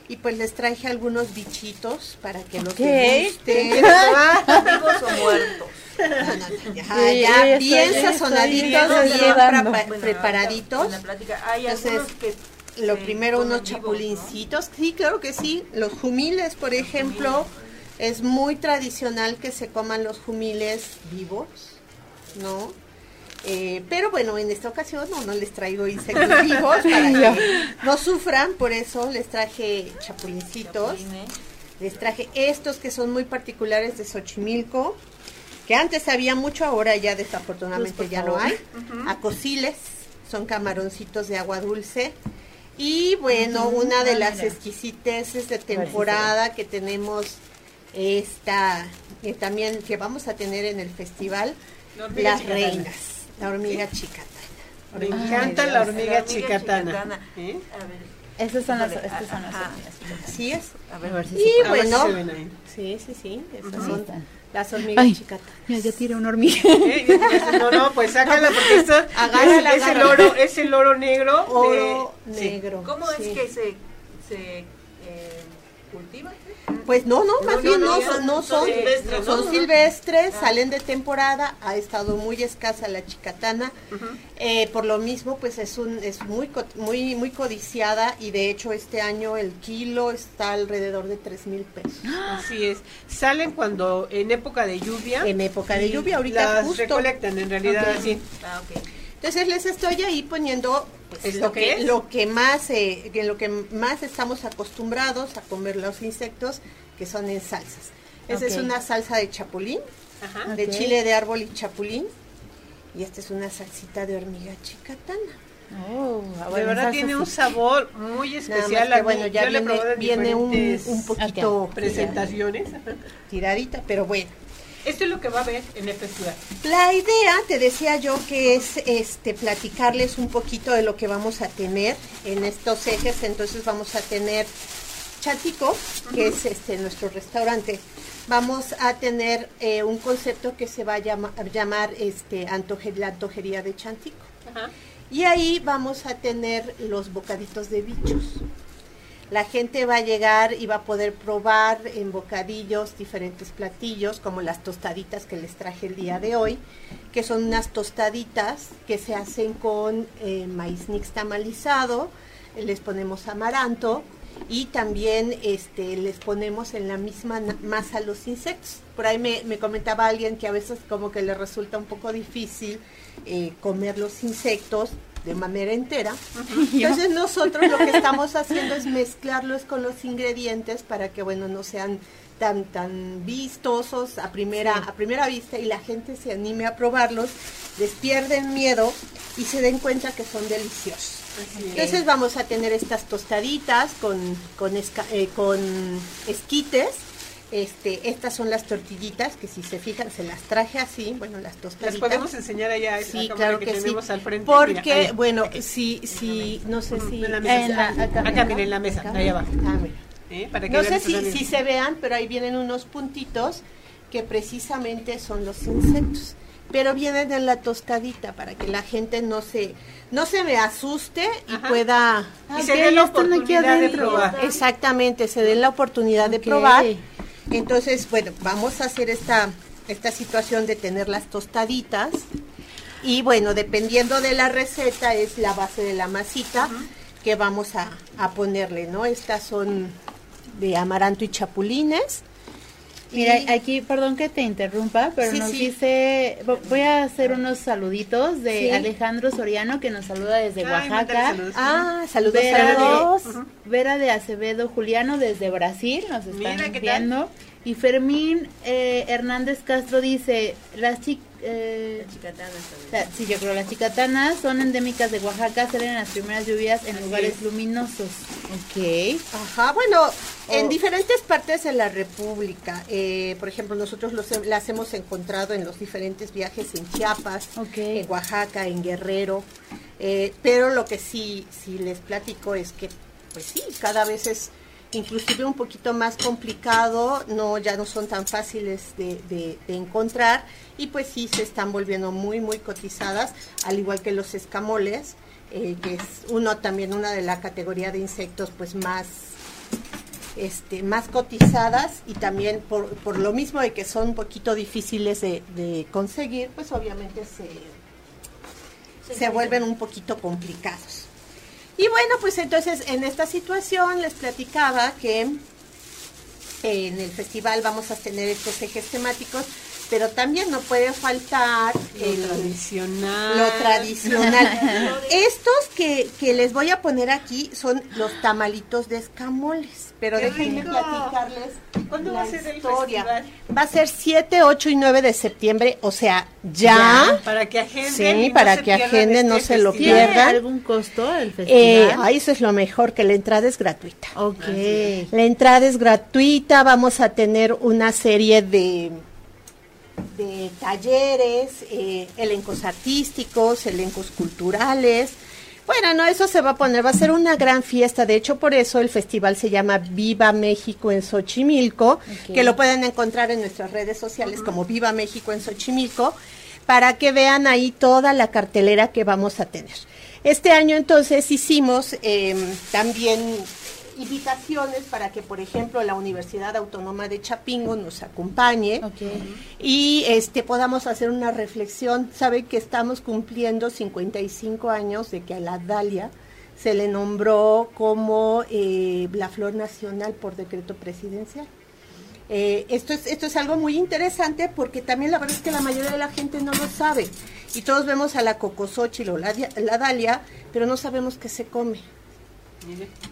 Y pues les traje algunos bichitos para que los Ok. degusten. ¿Vivos o muertos? No, no, ya, Sí, ya ya bien estoy- sazonaditos, bien prepa- Bueno, preparaditos. En la plática hay Entonces, algunos que Lo primero unos chapulincitos, sí, claro que sí. Los jumiles, por ejemplo, es muy tradicional que se coman los jumiles vivos, ¿no? Eh, pero bueno, en esta ocasión no, no les traigo insectos vivos para que no sufran, por eso les traje chapulincitos. Les traje estos que son muy particulares de Xochimilco, que antes había mucho, ahora ya desafortunadamente Pues, ya no hay. Acosiles, son camaroncitos de agua dulce. Y bueno, una de Ah, las mira. exquisiteces de temporada que tenemos esta, que también que vamos a tener en el festival, las chicatana. reinas, la hormiga chicatana. Me encanta la hormiga La hormiga chicatana. chicatana. ¿Eh? A ver, Estas son las, estas son las hormigas. Así es. A ver, si Y se- A ver si bueno, se ven ahí. sí, sí, sí. Esas Ahí son están. Las hormigas Ay. chicatas. Mira, ya tiré una hormiga. Eh, No, no, pues sácala porque esto Agárrala, es, es el oro, es el oro negro. de- Oro sí. negro. ¿Cómo sí. es que se, se eh, cultiva? Pues no, no, más No, bien no, no, no, son, no son son, silvestres, son ¿no? silvestres, salen de temporada, ha estado muy escasa la chicatana, eh, por lo mismo pues es un es muy muy muy codiciada y de hecho este año el kilo está alrededor de tres mil pesos Así es. Salen cuando en época de lluvia. en época de lluvia ahorita las justo. recolectan en realidad. Ah, ok. Entonces les estoy ahí poniendo pues, ¿Esto lo que es? lo que más eh, que lo que más estamos acostumbrados a comer los insectos que son en salsas. Esa es una salsa de chapulín. Ajá. de chile de árbol y chapulín. Y esta es una salsita de hormiga chicatana. Oh, ah, de bueno, verdad salsa tiene un sabor muy especial. que, bueno, ya yo viene, en un, poquito presentaciones. tiradita, pero bueno. Esto es lo que va a ver en el festival. La idea, te decía yo, que es este platicarles un poquito de lo que vamos a tener en estos ejes. Entonces vamos a tener Chatico, que es este nuestro restaurante. Vamos a tener eh, un concepto que se va a llama- a llamar este antoje- la antojería de Chantico. Y ahí vamos a tener los bocaditos de bichos. La gente va a llegar y va a poder probar en bocadillos diferentes platillos, como las tostaditas que les traje el día de hoy, que son unas tostaditas que se hacen con eh, maíz nixtamalizado, les ponemos amaranto y también este, les ponemos en la misma masa los insectos. Por ahí me, me comentaba alguien que a veces como que le resulta un poco difícil eh, comer los insectos de manera entera. Entonces nosotros lo que estamos haciendo es mezclarlos con los ingredientes para que bueno no sean tan tan vistosos a primera a primera vista y la gente se anime a probarlos, les pierden miedo y se den cuenta que son deliciosos. Así es. Entonces vamos a tener estas tostaditas con con, esca- eh, con esquites. Este, estas son las tortillitas que si se fijan se las traje así, bueno las tostaditas. Las podemos enseñar allá Sí, cámara claro que, que sí. tenemos al frente. Porque, Mira, ahí. bueno, sí, sí, no sé si... En la mesa. En la- acá. Acá, miren, en la mesa, allá abajo. Ah, mira. ¿eh? Para que No sé si, si se vean, pero ahí vienen unos puntitos que precisamente son los insectos. Pero vienen en la tostadita para que la gente no se no se me asuste y Ajá. pueda Y se dé la aquí oportunidad de probar. exactamente se den la oportunidad de probar. Entonces, bueno, vamos a hacer esta esta situación de tener las tostaditas y bueno, dependiendo de la receta es la base de la masita que vamos a, a ponerle, ¿no? Estas son de amaranto y chapulines. Mira, aquí, perdón que te interrumpa, pero Sí, nos sí. dice, vo- voy a hacer unos saluditos de Sí. Alejandro Soriano que nos saluda desde Ay, Oaxaca. saludos. Ah, saludos, Vera saludos. de, Vera de Acevedo Juliano desde Brasil nos están Mira. Y Fermín eh, Hernández Castro dice, las chi- eh, Chicatanas o también. sí, yo creo las chicatanas son endémicas de Oaxaca, salen en las primeras lluvias en Así lugares es. luminosos. Ok. Ajá, bueno, en Oh. diferentes partes de la República. eh, por ejemplo, nosotros los, las hemos encontrado en los diferentes viajes en Chiapas, en Oaxaca, en Guerrero. eh, pero lo que sí, sí les platico es que, pues sí, cada vez es inclusive un poquito más complicado, no ya no son tan fáciles de, de- de encontrar y pues sí se están volviendo muy muy cotizadas, al igual que los escamoles, eh, que es uno también una de la categoría de insectos pues más este, más cotizadas y también por, por lo mismo de que son un poquito difíciles de, de conseguir, pues obviamente se, se vuelven un poquito complicados. Y bueno, pues entonces en esta situación les platicaba que en el festival vamos a tener estos ejes temáticos, pero también no puede faltar Lo el, tradicional. lo tradicional. Estos que, que les voy a poner aquí son los tamalitos de escamoles, pero ¡Qué déjenme rico! platicarles ¿Cuándo la va a ser el historia. festival? Va a ser 7, 8 y 9 de septiembre, o sea, ya. Para que agenden. Sí, no para que pierdan agenden, no este se lo festival. ¿Tiene pierdan. algún costo el Eh, festival? ay, eso es lo mejor, que la entrada es gratuita. ok. La entrada es gratuita, vamos a tener una serie de, de talleres, eh, elencos artísticos, elencos culturales. Bueno, no, eso se va a poner, va a ser una gran fiesta. De hecho, por eso el festival se llama Viva México en Xochimilco, que lo pueden encontrar en nuestras redes sociales como Viva México en Xochimilco, para que vean ahí toda la cartelera que vamos a tener. Este año entonces hicimos eh, también invitaciones para que, por ejemplo, la Universidad Autónoma de Chapingo nos acompañe y este podamos hacer una reflexión. Saben que estamos cumpliendo 55 años de que a la Dalia se le nombró como eh, la flor nacional por decreto presidencial. Eh, esto, es, esto es algo muy interesante porque también la verdad es que la mayoría de la gente no lo sabe. Y todos vemos a la cocosochil o la, la dalia, pero no sabemos qué se come.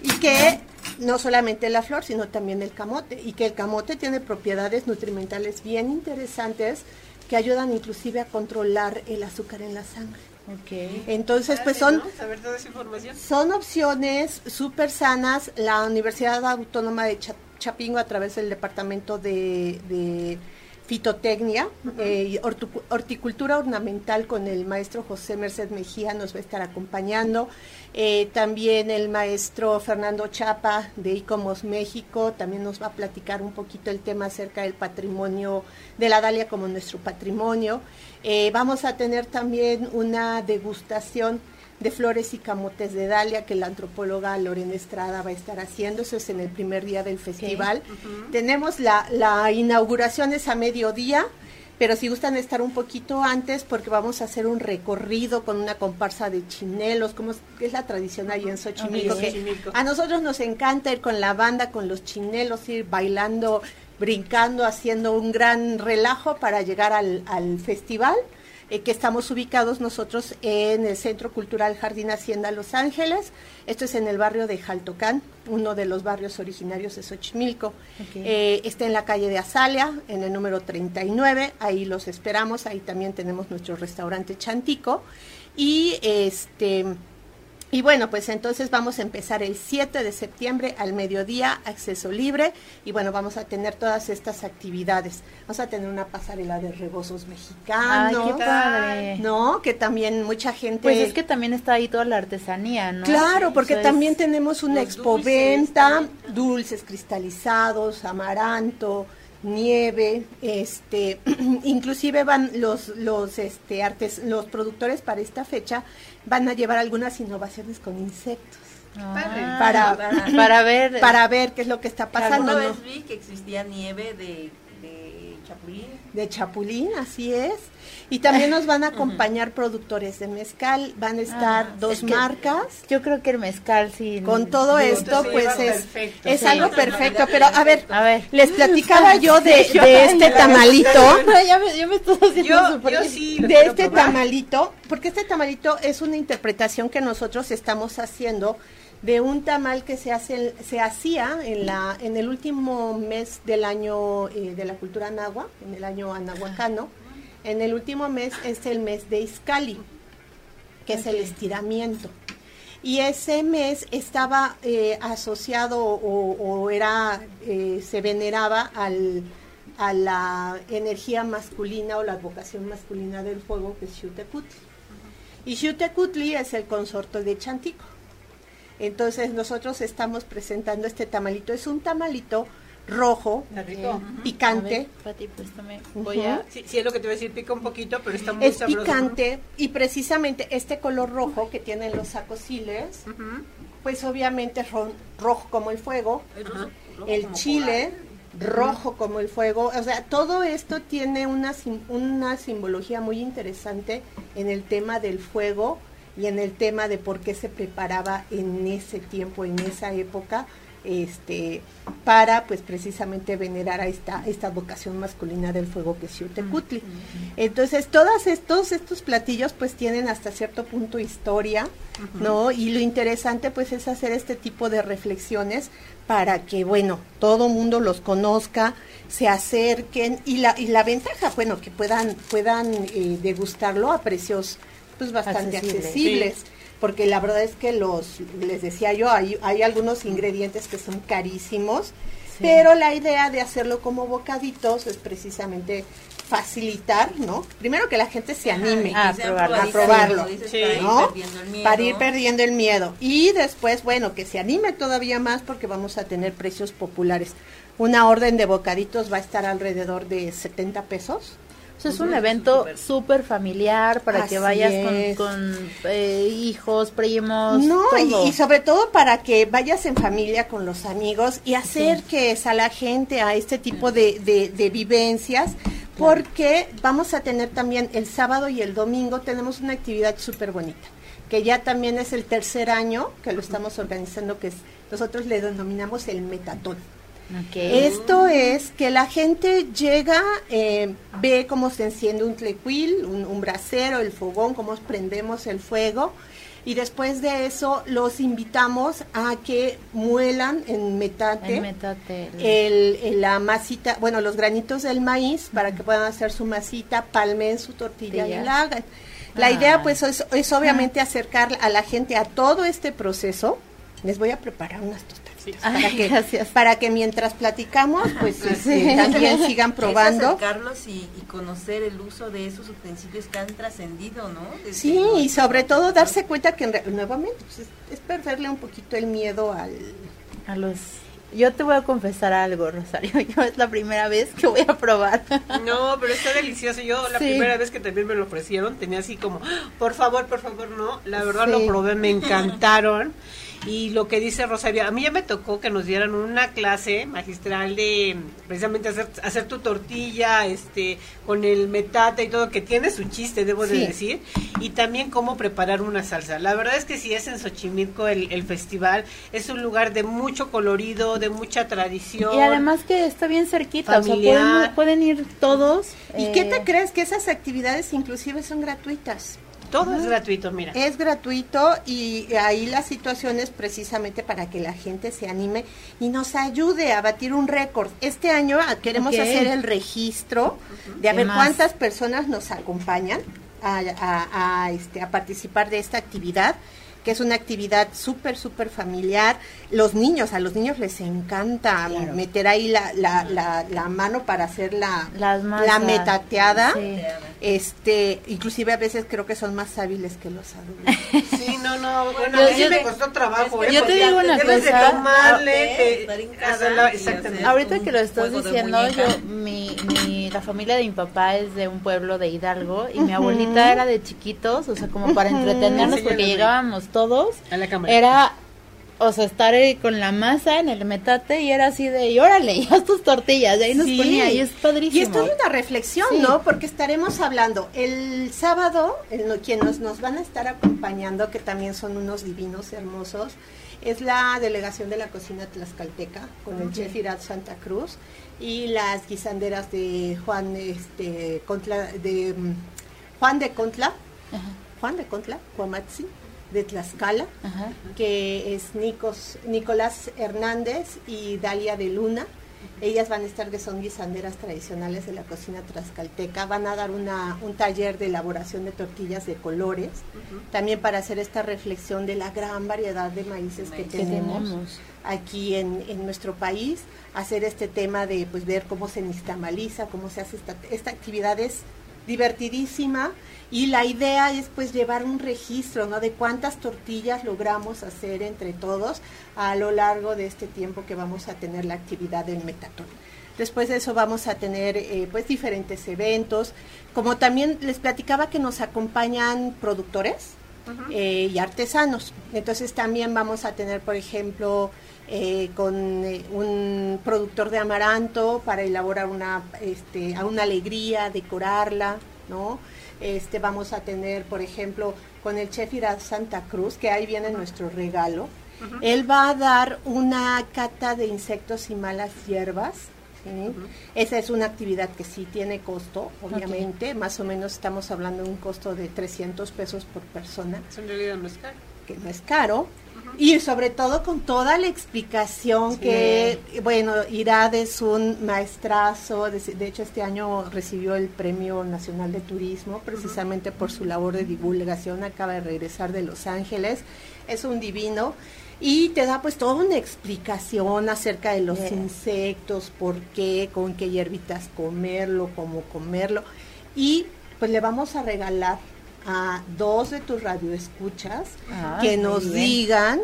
Y que no solamente la flor, sino también el camote. Y que el camote tiene propiedades nutrimentales bien interesantes que ayudan inclusive a controlar el azúcar en la sangre. Okay. Entonces, pues son, son opciones súper sanas. La Universidad Autónoma de Chapingo, a través del Departamento de, Fitotecnia, eh, horticultura ornamental con el maestro José Merced Mejía nos va a estar acompañando. Eh, también el maestro Fernando Chapa de ICOMOS México también nos va a platicar un poquito el tema acerca del patrimonio de la Dalia como nuestro patrimonio. Eh, vamos a tener también una degustación de flores y camotes de Dalia que la antropóloga Lorena Estrada va a estar haciendo. Eso es en el primer día del festival. Tenemos la, la inauguración es a mediodía pero si gustan estar un poquito antes porque vamos a hacer un recorrido con una comparsa de chinelos, como es, la tradición ahí en Xochimilco, que a nosotros nos encanta ir con la banda, con los chinelos, ir bailando, brincando, haciendo un gran relajo para llegar al, al festival. Eh, que estamos ubicados nosotros en el Centro Cultural Jardín Hacienda Los Ángeles. Esto es en el barrio de Jaltocán, uno de los barrios originarios de Xochimilco. Eh, está en la calle de Azalea, en el número 39. Ahí los esperamos. Ahí también tenemos nuestro restaurante Chantico. Y este y bueno, pues entonces vamos a empezar el 7 de septiembre al mediodía, acceso libre, y bueno, vamos a tener todas estas actividades. Vamos a tener una pasarela de rebozos mexicanos. Ay, qué padre. ¿No? Que también mucha gente... Pues es que también está ahí toda la artesanía, ¿no? Claro, porque también tenemos una expoventa, dulces cristalizados, amaranto, nieve, este, inclusive van los los este artes, los productores para esta fecha van a llevar algunas innovaciones con insectos. Ah, para, para, ver para ver qué es lo que está pasando. Una vez vi que existía nieve de chapulín. De chapulín, así es. Y también nos van a acompañar productores de mezcal, van a estar Ah, dos es que marcas. Yo creo que el mezcal sí. Con todo esto, pues es, perfecto. es Sí. algo perfecto. Pero a ver, A ver. les platicaba yo de, de este tamalito. ya me, yo me estoy haciendo Yo, súper- yo sí. lo de este probar. tamalito, porque este tamalito es una interpretación que nosotros estamos haciendo de un tamal que se hace se hacía en la en el último mes del año eh, de la cultura nahua, en el año anahuacano. En el último mes es el mes de Izcali, que es el estiramiento. Y ese mes estaba eh, asociado o, o era eh, se veneraba al, a la energía masculina o la vocación masculina del fuego que es Xutecutli. Y Xutecutli es el consorte de Chantico. Entonces nosotros estamos presentando este tamalito. Es un tamalito rojo, rico. picante. Ver, Pati, préstame. Voy a, sí, sí, es lo que te voy a decir, pica un poquito, pero está muy Es sabroso. picante y precisamente este color rojo que tienen los sacosiles, pues obviamente es ro- rojo como el fuego, Es rojo- rojo el como chile rojo como el fuego, o sea, todo esto tiene una, sim- una simbología muy interesante en el tema del fuego y en el tema de por qué se preparaba en ese tiempo, en esa época, este, para pues precisamente venerar a esta, esta vocación masculina del fuego que es Xiutecutli. Entonces, todos estos, estos platillos pues tienen hasta cierto punto historia, ¿no? Y lo interesante pues es hacer este tipo de reflexiones para que, bueno, todo mundo los conozca, se acerquen y la, y la ventaja, bueno, que puedan, puedan eh, degustarlo a precios pues bastante Accesibles. accesibles. Porque la verdad es que los, les decía yo, hay, hay algunos ingredientes que son carísimos, Pero la idea de hacerlo como bocaditos es precisamente facilitar, ¿no? Primero que la gente se anime a a probarlo. probarlo, Sí. para ir ¿no? perdiendo el miedo. para ir perdiendo el miedo. Y después, bueno, que se anime todavía más porque vamos a tener precios populares. Una orden de bocaditos va a estar alrededor de 70 pesos. O sea, es un evento súper familiar para Así que vayas con, es. con, eh, hijos, primos, No, y, todo. y sobre todo para que vayas en familia con los amigos y acerques a la gente a este tipo de, de- de vivencias, porque vamos a tener también el sábado y el domingo, tenemos una actividad súper bonita, que ya también es el tercer año que lo estamos organizando, que es, nosotros le denominamos el metatón. Esto es que la gente llega, eh, ve cómo se enciende un tlecuil, un, un brasero, el fogón, cómo prendemos el fuego. Y después de eso los invitamos a que muelan en metate El metate. el, el- la masita, bueno, los granitos del maíz para que puedan hacer su masita, palmen su tortilla y la hagan. La Ah. idea pues es, es obviamente acercar a la gente a todo este proceso. Les voy a preparar unas para Ay, que gracias. para que mientras platicamos pues este, también sigan Es probando. acercarlos y, y conocer el uso de esos utensilios que han trascendido, ¿no? Desde Sí, y sobre todo darse cuenta que nuevamente pues, es, es perderle un poquito el miedo al A los... Yo te voy a confesar algo, Rosario. Yo es la primera vez que voy a probar. No, pero está delicioso. Yo la Sí. primera vez que también me lo ofrecieron tenía así como, "Ah, por favor, por favor, no. La verdad Sí. lo probé, me encantaron. Y lo que dice Rosario, a mí ya me tocó que nos dieran una clase magistral de precisamente hacer, hacer tu tortilla, este, con el metate y todo, que tiene su chiste, debo de decir, y también cómo preparar una salsa. La verdad es que si es en Xochimilco el, el festival, es un lugar de mucho colorido, de mucha tradición. Y además que está bien cerquita, o sea, Familiar. pueden, pueden ir todos. ¿Y eh, qué te crees? Que esas actividades inclusive son gratuitas. Todo es gratuito, mira. Es gratuito y ahí la situación es precisamente para que la gente se anime y nos ayude a batir un récord. Este año queremos hacer el registro de a ¿Qué ver más? cuántas personas nos acompañan a, a- a, este, a participar de esta actividad que es una actividad súper, súper familiar. Los niños, a los niños les encanta Claro. meter ahí la, la, la, la mano para hacer la, Las la metateada. Sí. Este, inclusive a veces creo que son más hábiles que los adultos. Sí, no, no, bueno, Yo- a mí sí yo me te- costó trabajo. yo ¿eh? te Porque digo una debes cosa. de tomarle, exactamente. Ahorita que lo estás diciendo, yo, mi, mi, la familia de mi papá es de un pueblo de Hidalgo y mi abuelita era de chiquitos, o sea, como para entretenernos porque llegábamos todos, A la cámara. era, o sea, estar con la masa en el metate y era así de, y órale, y haz tus tortillas, y ahí nos Sí. ponía, y es padrísimo. Y esto es una reflexión, Sí. ¿no? Porque estaremos hablando el sábado, el, no- quienes nos van a estar acompañando, que también son unos divinos hermosos, es la delegación de la cocina tlaxcalteca con el chef Irat Santa Cruz y las guisanderas de Juan este Contla, de mm, Juan de Contla, Ajá, Juan de Contla, Cuamatzi, de Tlaxcala, ajá. que es Nicos, Nicolás Hernández y Dalia de Luna. Ellas van a estar que son guisanderas tradicionales de la cocina tlaxcalteca. Van a dar una, un taller de elaboración de tortillas de colores, también para hacer esta reflexión de la gran variedad de maíces que Que tenemos tenemos. Aquí en, en nuestro país, hacer este tema de pues ver cómo se nixtamaliza, cómo se hace esta, esta actividad es divertidísima y la idea es pues llevar un registro ¿no? de cuántas tortillas logramos hacer entre todos a lo largo de este tiempo que vamos a tener la actividad del metatón. Después de eso vamos a tener eh, pues diferentes eventos, como también les platicaba que nos acompañan productores, eh, y artesanos. Entonces también vamos a tener, por ejemplo, eh, con eh, un productor de amaranto para elaborar una, este, una alegría, decorarla, ¿no? Este, vamos a tener, por ejemplo, con el chef Irad Santa Cruz, que ahí viene nuestro regalo. Él va a dar una cata de insectos y malas hierbas. ¿Sí? Esa es una actividad que sí tiene costo, obviamente. Más o menos estamos hablando de un costo de 300 pesos por persona Eso en realidad no es caro. que no es caro. Y sobre todo con toda la explicación Sí. que, bueno, Irad es un maestrazo, de, de hecho este año recibió el Premio Nacional de Turismo precisamente por su labor de divulgación, acaba de regresar de Los Ángeles, es un divino. Y te da pues toda una explicación acerca de los insectos, por qué, con qué hierbitas comerlo, cómo comerlo. Y pues le vamos a regalar a dos de tus radioescuchas Ah, que nos bien. digan,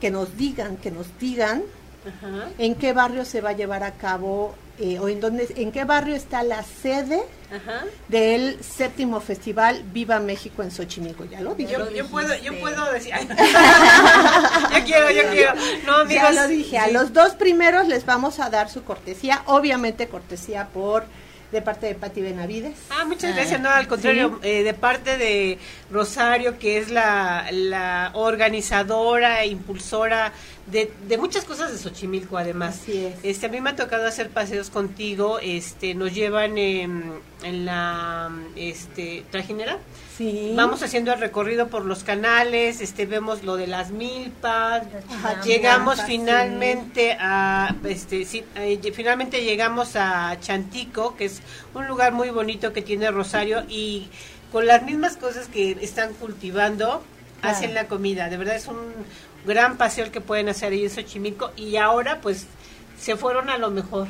que nos digan, que nos digan Ajá, en qué barrio se va a llevar a cabo eh, o en dónde, en qué barrio está la sede ajá. del séptimo festival Viva México en Xochimilco. Ya lo dije. Yo, yo puedo, yo puedo decir. yo quiero, yo quiero. No, amigos. ya lo dije. A los dos primeros les vamos a dar su cortesía, obviamente cortesía por de parte de Pati Benavides. Ah, muchas gracias. No, al contrario, eh, de parte de Rosario, que es la, la organizadora e impulsora de, de muchas cosas de Xochimilco, además. Así es. Este, a mí me ha tocado hacer paseos contigo. Este, nos llevan em, en la este, trajinera. Sí. Vamos haciendo el recorrido por los canales, este vemos lo de las milpas, Ajá, llegamos finalmente a este sí, eh, finalmente llegamos a Chantico, que es un lugar muy bonito que tiene Rosario y con las mismas cosas que están cultivando Claro. hacen la comida. De verdad es un gran paseo el que pueden hacer ahí en Xochimilco y ahora pues se fueron a lo mejor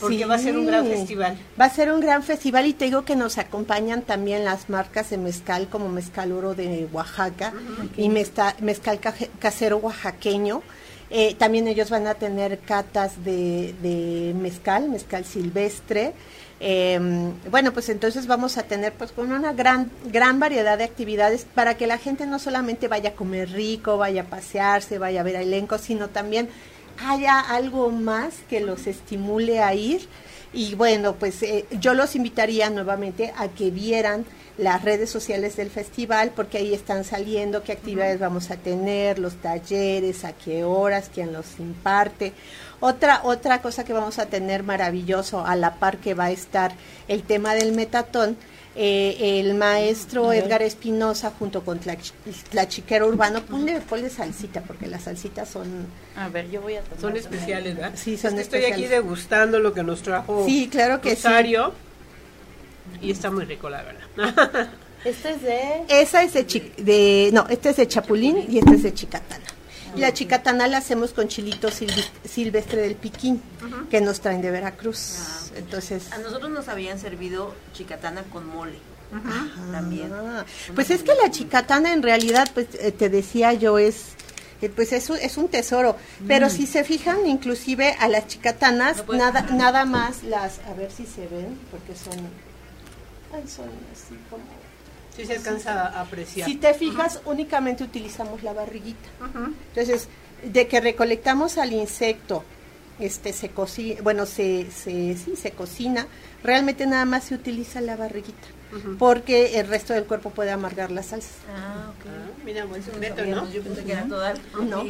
porque Sí. va a ser un gran festival. Va a ser un gran festival y te digo que nos acompañan también las marcas de mezcal como Mezcal Oro de Oaxaca y Mezcal Casero Oaxaqueño. Eh, también ellos van a tener catas de, de mezcal, mezcal silvestre. Eh, bueno, pues entonces vamos a tener pues con una gran gran variedad de actividades para que la gente no solamente vaya a comer rico, vaya a pasearse, vaya a ver elenco, sino también haya algo más que los estimule a ir. Y bueno, pues eh, yo los invitaría nuevamente a que vieran las redes sociales del festival, porque ahí están saliendo qué actividades vamos a tener, los talleres, a qué horas, quién los imparte. Otra, otra cosa que vamos a tener maravilloso, a la par que va a estar el tema del metatón, eh, el maestro Edgar Espinosa junto con Tla, Tlachiquero Urbano, ponle, ponle salsita, porque las salsitas son... A ver, yo voy a tomar. Son especiales, ¿verdad? Sí, son Es que Estoy aquí degustando lo que nos trajo Sí, claro que sí. Rosario. Y está muy rico, la verdad. Este es de. Esa es de, chi- de no, este es de chapulín y este es de chicatana. Y la chicatana la hacemos con chilito silvestre del piquín, que nos traen de Veracruz. Ah. Entonces, A nosotros nos habían servido chicatana con mole. También. pues es que la chicatana en realidad, pues eh, te decía yo, es eh, pues es un, es un tesoro. Pero si se fijan, inclusive a las chicatanas, No nada, nada más las, a ver si se ven, porque son, ay, son así como... Sí se alcanza a apreciar. Si te fijas, únicamente utilizamos la barriguita. Entonces, de que recolectamos al insecto, este se cocina, bueno, se, se, sí, se cocina, realmente nada más se utiliza la barriguita, porque el resto del cuerpo puede amargar las salsas. Ah, ok. Ah, mira, buen secreto, ¿no? Yo pensé que era toda No.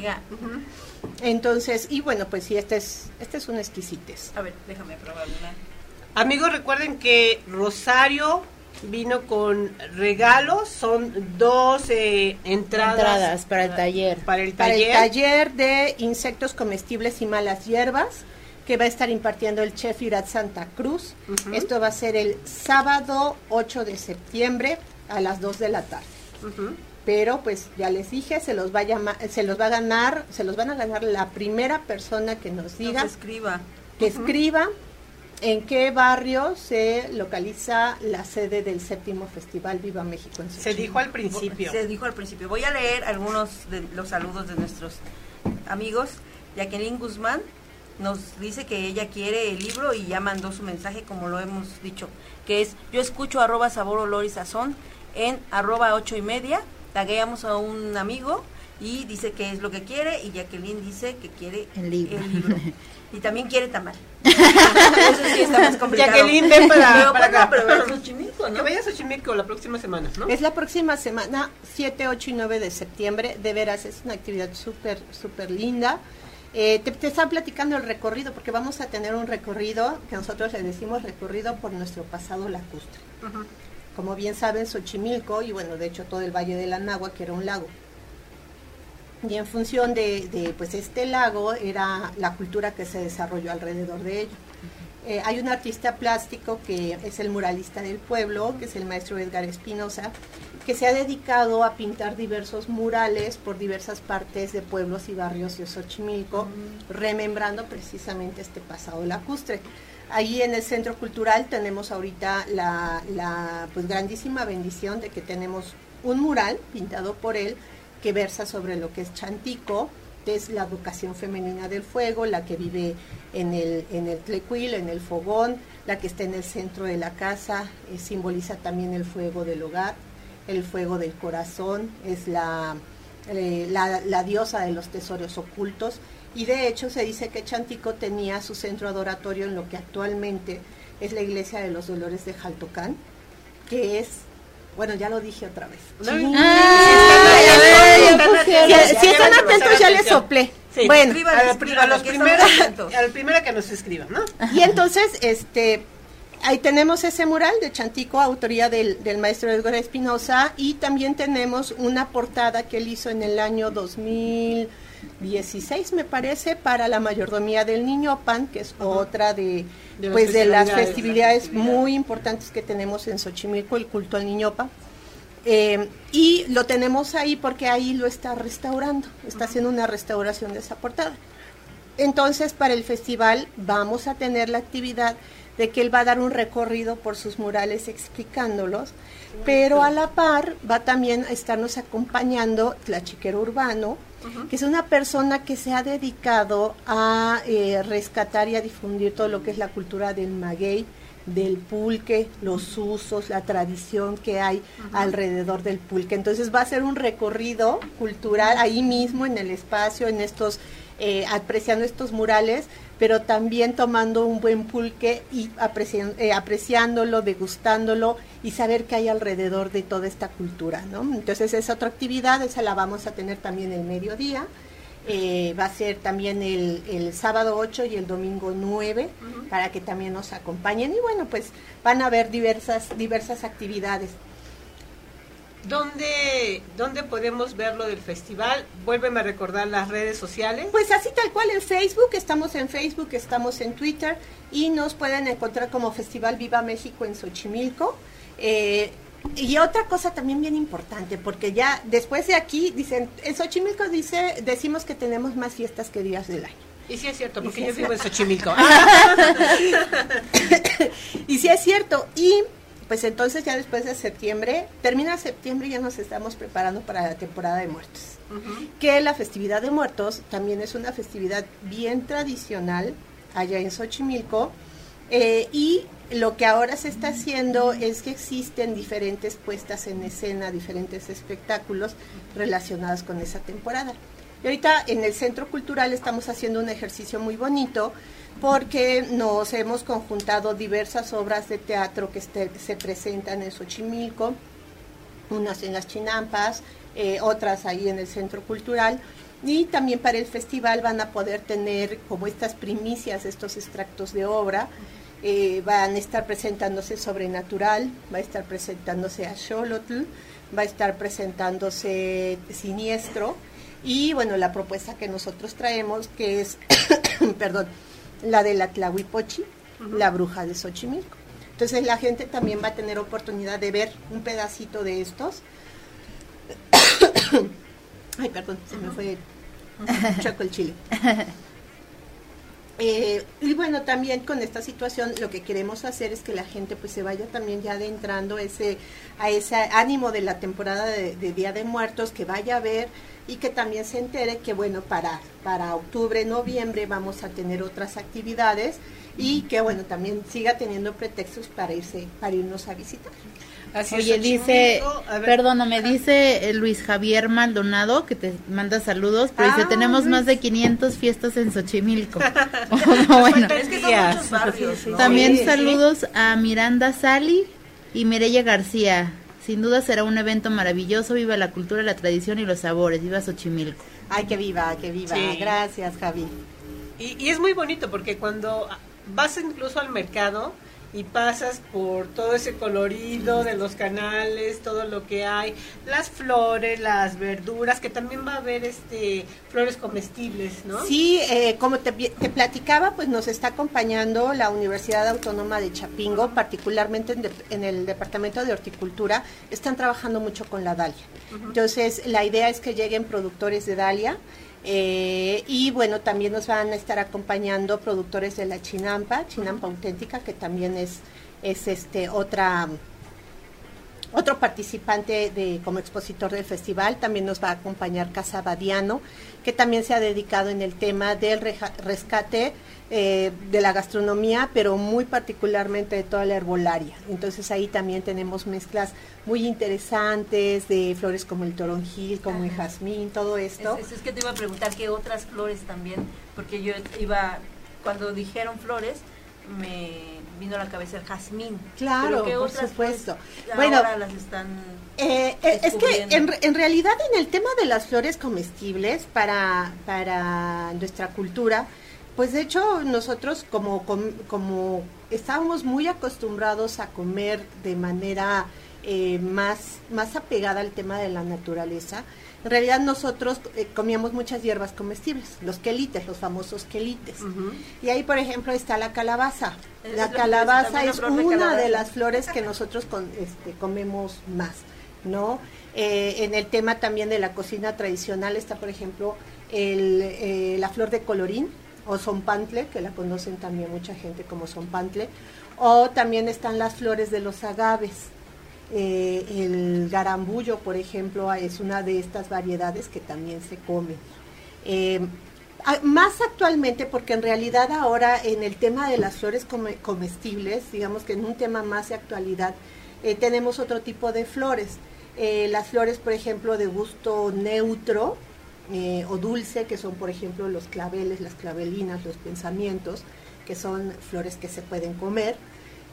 Entonces, y bueno, pues sí, este es, este es un exquisitez. A ver, déjame probar una. Amigos, recuerden que Rosario vino con regalos, son dos eh, entradas, Entradas para el taller. para el Para taller. el taller de insectos comestibles y malas hierbas, que va a estar impartiendo el chef Irat Santa Cruz. Esto va a ser el sábado 8 de septiembre a las 2 de la tarde. Pero pues ya les dije, se los va a llamar, se los va a ganar, se los van a ganar la primera persona que nos diga, Nos escriba. que escriba en qué barrio se localiza la sede del séptimo Festival Viva México en Se dijo al principio. Se dijo al principio. Voy a leer algunos de los saludos de nuestros amigos. Jacqueline Guzmán nos dice que ella quiere el libro y ya mandó su mensaje como lo hemos dicho, que es yo escucho arroba sabor olor y sazón en arroba ocho y media, tagueamos a un amigo y dice que es lo que quiere y Jacqueline dice que quiere El libro. libro. y también quiere tamal. Eso sí está más complicado. Jacqueline, ven para, Pero, para acá. pero Xochimilco, ¿no? Que vayas a Xochimilco la próxima semana, ¿no? Es la próxima semana, 7, 8 y 9 de septiembre. De veras, es una actividad súper, súper linda. Eh, te, te están platicando el recorrido, porque vamos a tener un recorrido que nosotros le decimos recorrido por nuestro pasado lacustre. Como bien saben, Xochimilco, y bueno, de hecho todo el Valle del Anáhuac que era un lago. Y en función de, de, pues este lago era la cultura que se desarrolló alrededor de ello. Eh, hay un artista plástico que es el muralista del pueblo, que es el maestro Edgar Espinosa, que se ha dedicado a pintar diversos murales por diversas partes de pueblos y barrios de Xochimilco, remembrando precisamente este pasado lacustre. Ahí en el Centro Cultural tenemos ahorita la, la pues grandísima bendición de que tenemos un mural pintado por él que versa sobre lo que es Chantico, que es la vocación femenina del fuego, la que vive en el, en el tlecuil, en el fogón, la que está en el centro de la casa, eh, simboliza también el fuego del hogar, el fuego del corazón, es la, eh, la, la diosa de los tesoros ocultos y de hecho se dice que Chantico tenía su centro adoratorio en lo que actualmente es la iglesia de los Dolores de Jaltocán, que es, bueno, ya lo dije otra vez. Si están atentos ya les soplé. bueno, a la, pri- a los primeros, a la primera que nos escriban, ¿no? y entonces, este, ahí tenemos ese mural de Chantico, autoría del, del maestro Edgar Espinosa, y también tenemos una portada que él hizo en el año 2016, me parece, para la mayordomía del Niño Pan, que es otra de, De las pues, de las festividades. festividades muy importantes que tenemos en Xochimilco, el culto al Niño Pan. Eh, y lo tenemos ahí porque ahí lo está restaurando, está haciendo una restauración de esa portada. Entonces, para el festival vamos a tener la actividad de que él va a dar un recorrido por sus murales explicándolos, pero a la par va también a estarnos acompañando la chiquero urbano, que es una persona que se ha dedicado a eh, rescatar y a difundir todo lo que es la cultura del maguey, del pulque, los usos, la tradición que hay alrededor del pulque. Entonces va a ser un recorrido cultural ahí mismo en el espacio, en estos, eh, apreciando estos murales, pero también tomando un buen pulque y aprecian- eh, apreciándolo, degustándolo y saber qué hay alrededor de toda esta cultura. ¿no? Entonces es otra actividad, esa la vamos a tener también el mediodía. Eh, va a ser también el, el sábado 8 y el domingo 9 para que también nos acompañen y bueno pues van a haber diversas diversas actividades ¿Dónde, ¿Dónde podemos ver lo del festival? Vuélveme a recordar las redes sociales. pues así tal cual en Facebook estamos en Facebook estamos en Twitter y nos pueden encontrar como Festival Viva México en Xochimilco Eh, y otra cosa también bien importante porque ya después de aquí dicen en Xochimilco dice decimos que tenemos más fiestas que días del año Y sí es cierto, porque sí yo vivo en. Xochimilco. y sí es cierto. Y pues entonces ya después de septiembre, termina septiembre y ya nos estamos preparando para la temporada de muertos. Que la festividad de muertos también es una festividad bien tradicional allá en Xochimilco. Eh, y lo que ahora se está haciendo es que existen diferentes puestas en escena, diferentes espectáculos relacionados con esa temporada. Y ahorita en el Centro Cultural estamos haciendo un ejercicio muy bonito porque nos hemos conjuntado diversas obras de teatro que este- se presentan en Xochimilco, unas en las Chinampas, eh, otras ahí en el Centro Cultural. Y también para el festival van a poder tener como estas primicias, estos extractos de obra. Eh, van a estar presentándose Sobrenatural, va a estar presentándose Axolotl, va a estar presentándose Siniestro. Y bueno, la propuesta que nosotros traemos, que es, perdón, la de la Tlahuipochi, la bruja de Xochimilco. Entonces la gente también va a tener oportunidad de ver un pedacito de estos. Ay, perdón, se me fue choco el chile. Eh, y bueno, también con esta situación lo que queremos hacer es que la gente pues se vaya también ya adentrando ese, a ese ánimo de la temporada de, de Día de Muertos, que vaya a ver y que también se entere que bueno, para, para octubre, noviembre vamos a tener otras actividades y que bueno, también siga teniendo pretextos para irse, para irnos a visitar. Así es, Oye, dice, perdóname, dice eh, Luis Javier Maldonado que te manda saludos, pero dice, Ah, tenemos más de 500 fiestas en Xochimilco. bueno, Es que son muchos barrios, ¿no? también Sí, saludos a Miranda Sali y Mireya García. Sin duda será un evento maravilloso, viva la cultura, la tradición y los sabores, viva Xochimilco. Ay, que viva, que viva. Sí. Gracias, Javi. Y, y es muy bonito porque cuando vas incluso al mercado y pasas por todo ese colorido de los canales, todo lo que hay, las flores, las verduras, que también va a haber este flores comestibles, ¿no? Sí, eh, como te, te, platicaba, pues nos está acompañando la Universidad Autónoma de Chapingo, particularmente en, de, en, el Departamento de Horticultura, están trabajando mucho con la dalia. Uh -huh. Entonces, la idea es que lleguen productores de dalia. Eh, y bueno, también nos van a estar acompañando productores de la chinampa, chinampa auténtica, que también es, es este otra otro participante de, como expositor del festival. También nos va a acompañar Casa Badiano, que también se ha dedicado en el tema del rescate eh, de la gastronomía, pero muy particularmente de toda la herbolaria. Entonces ahí también tenemos mezclas muy interesantes de flores como el toronjil, como Ajá. el jazmín, todo esto. Es, es, que te iba a preguntar qué otras flores también, porque yo iba, cuando dijeron flores, me vino a la cabeza el jazmín. Claro, por supuesto. bueno, ahora las están eh, es que en, en, realidad en el tema de las flores comestibles para, para nuestra cultura, pues de hecho nosotros como, como, como estábamos muy acostumbrados a comer de manera eh, más, más apegada al tema de la naturaleza, en realidad nosotros eh, comíamos muchas hierbas comestibles, los quelites, los famosos quelites. Uh -huh. Y ahí, por ejemplo, está la calabaza. Es la calabaza es una de, calabaza. de, las flores que nosotros con, este, comemos más, ¿no? Eh, en el tema también de la cocina tradicional está, por ejemplo, el, eh, la flor de colorín o zompantle, que la conocen también mucha gente como zompantle, o también están las flores de los agaves. Eh, el garambullo, por ejemplo, es una de estas variedades que también se come. Eh, más actualmente, porque en realidad ahora en el tema de las flores comestibles, digamos que en un tema más de actualidad, eh, tenemos otro tipo de flores. Las flores, por ejemplo, de gusto neutro eh, o dulce, que son, por ejemplo, los claveles, las clavelinas, los pensamientos, que son flores que se pueden comer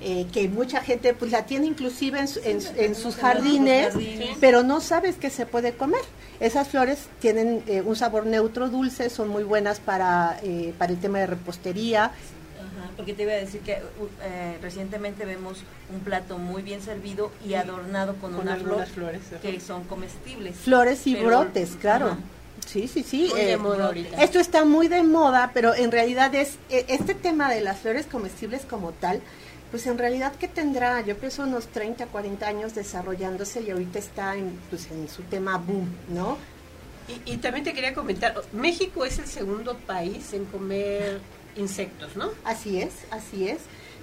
eh, que mucha gente pues la tiene inclusive en, en, en sus jardines, pero no sabes que se puede comer. Esas flores tienen eh, un sabor neutro, dulce, son muy buenas para, eh, para el tema de repostería. Ajá, porque te iba a decir que uh, recientemente vemos un plato muy bien servido y adornado con, con una flor flores, que son comestibles. Flores y pero, brotes, claro. Ajá. Sí, sí, sí. Eh, esto está muy de moda, pero en realidad es este tema de las flores comestibles como tal, pues en realidad que tendrá, yo pienso unos 30, 40 años desarrollándose y ahorita está en, pues, en su tema boom, ¿no? Y, y, también te quería comentar, México es el segundo país en comer insectos, ¿no? Así es, así es.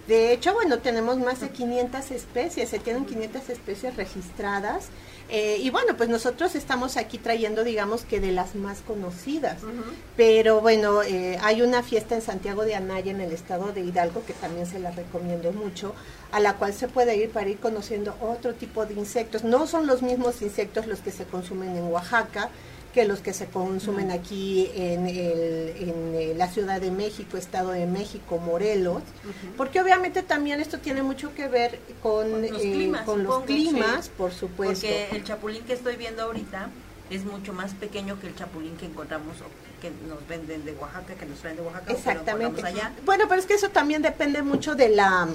De hecho, bueno, tenemos más de 500 especies, se tienen 500 especies registradas. Eh, y bueno, pues nosotros estamos aquí trayendo, digamos que de las más conocidas. Uh -huh. Pero bueno, eh, hay una fiesta en Santiago de Anaya, en el estado de Hidalgo, que también se la recomiendo mucho, a la cual se puede ir para ir conociendo otro tipo de insectos. No son los mismos insectos los que se consumen en Oaxaca, que los que se consumen aquí en, el, en, la Ciudad de México, Estado de México, Morelos, uh -huh. porque obviamente también esto tiene mucho que ver con, con los climas, eh, con los climas sí. por supuesto. Porque el chapulín que estoy viendo ahorita es mucho más pequeño que el chapulín que encontramos que nos venden de Oaxaca, que nos traen de Oaxaca. Exactamente. allá. Bueno, pero es que eso también depende mucho de la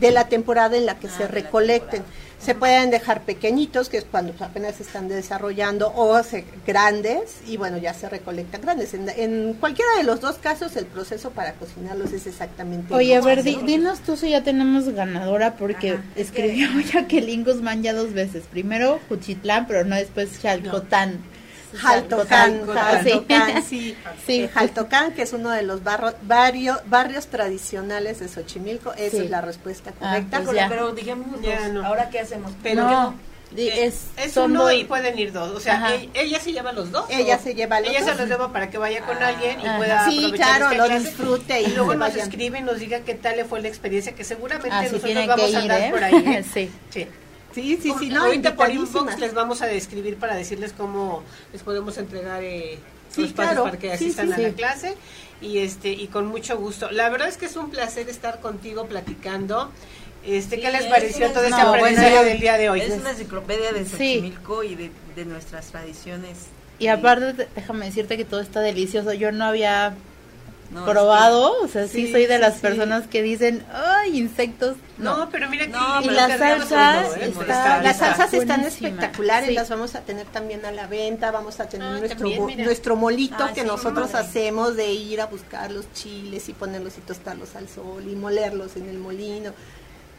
de la temporada en la que Ah, se recolecten. Se pueden dejar pequeñitos, que es cuando apenas se están desarrollando, o se, grandes, y bueno, ya se recolectan grandes. En, en, cualquiera de los dos casos, el proceso para cocinarlos es exactamente Oye, a igual. ver, di, dinos tú si ya tenemos ganadora, porque Ajá, es escribió Jacqueline Guzmán ya dos veces. Primero Juchitlán, pero no después Chalcotán. Jaltocán, Jaltocán, sí. Jaltocán, sí. Sí. Jaltocán, que es uno de los barro, barrio, barrios tradicionales de Xochimilco, esa Sí. es la respuesta Ah, correcta. pues Pero, ya. pero dijimos, Ya no. ¿ahora qué hacemos? Pero no, Eh, es, es son uno dos- y pueden ir dos. O sea, Ajá. ella, ella se lleva los dos. Ella o- se lleva los Ella dos. se los lleva para que vaya con Ah. alguien y Ajá. pueda Sí, aprovechar claro, esta lo clase. disfrute y y luego nos escribe y nos diga qué tal le fue la experiencia, que seguramente Ah, nosotros vamos que a ir, andar ¿eh? por ahí. ¿eh? sí. Sí. Sí, sí, sí, no, Ahorita por inbox les vamos a describir para decirles cómo les podemos entregar eh, Sí, los claro. para que asistan sí, a sí. la clase y este y con mucho gusto. La verdad es que es un placer estar contigo platicando. Este, ¿qué les es pareció todo este no, aprendizaje del día de hoy? Es una enciclopedia de Sí. Xochimilco y de, de nuestras tradiciones. Y aparte, te- déjame decirte que todo está delicioso. Yo no había probado, o sea, sí, Sí, soy de sí, las sí. personas que dicen, ay, insectos. No, pero mira que No, Y las salsas, ¿eh? está- Molestar. las salsas están espectaculares, Sí. las vamos a tener también a la venta, vamos a tener Ah, nuestro, también, nuestro molito Ah, que sí, nosotros padre. hacemos de ir a buscar los chiles y ponerlos y tostarlos al sol y molerlos en el molino.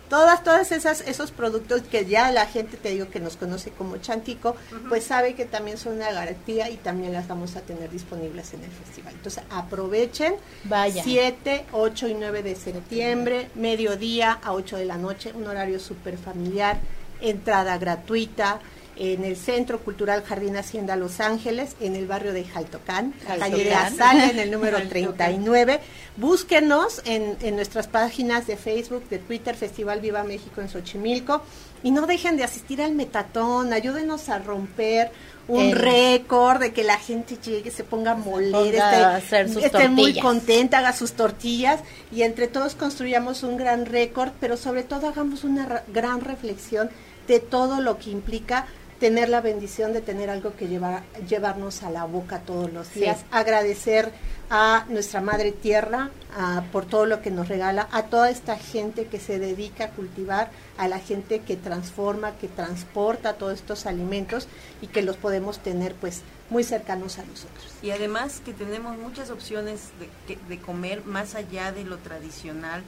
Todas, todas esas, esos productos que ya la gente, te digo, que nos conoce como Chantico, pues sabe que también son una garantía y también las vamos a tener disponibles en el festival. Entonces aprovechen, Vaya. 7, 8 y 9 de septiembre, mediodía a 8 de la noche, un horario súper familiar, entrada gratuita en el Centro Cultural Jardín Hacienda Los Ángeles, en el barrio de Jaltocán, calle de. Azala, en el número Jaltocán. 39. Búsquenos en, en nuestras páginas de Facebook, de Twitter, Festival Viva México en Xochimilco. Y no dejen de asistir al metatón, ayúdenos a romper un El- récord de que la gente llegue, se ponga a moler, esté, muy contenta, haga sus tortillas y entre todos construyamos un gran récord, pero sobre todo hagamos una ra- gran reflexión de todo lo que implica tener la bendición de tener algo que llevar, llevarnos a la boca todos los Sí. días, agradecer a nuestra madre tierra a- por todo lo que nos regala, a toda esta gente que se dedica a cultivar, a la gente que transforma, que transporta todos estos alimentos y que los podemos tener pues muy cercanos a nosotros. Y además que tenemos muchas opciones de, que- de comer más allá de lo tradicional,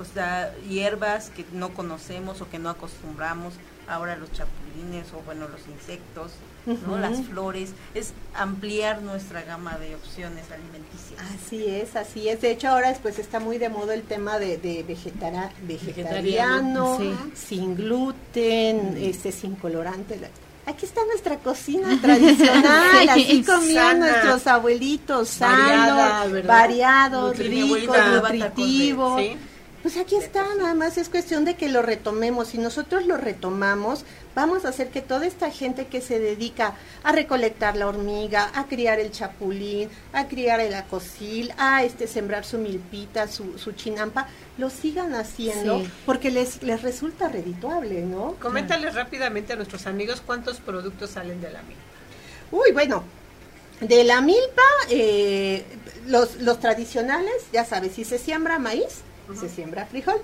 o sea, hierbas que no conocemos o que no acostumbramos, ahora los chapulines o bueno, los insectos, las flores, es ampliar nuestra gama de opciones alimenticias. Así es, así es. De hecho, ahora después está muy de moda el tema de, de vegetara- vegetariano, Sí. sin gluten, este, sin colorante. Aquí está nuestra cocina tradicional, así comían nuestros abuelitos, Variada, sano, ¿verdad? variado, Nutri- mi rico, abuelita daba tacos de- nutritivo. Sí. Pues aquí está, nada más es cuestión de que lo retomemos. Si nosotros lo retomamos, vamos a hacer que toda esta gente que se dedica a recolectar la hormiga, a criar el chapulín, a criar el acosil, a este sembrar su milpita, su, su chinampa, lo sigan haciendo Sí. porque les, les resulta redituable, ¿no? Coméntales rápidamente a nuestros amigos cuántos productos salen de la milpa. Uy, bueno, de la milpa, eh, los, los tradicionales, ya sabes, si se siembra maíz, se siembra frijol.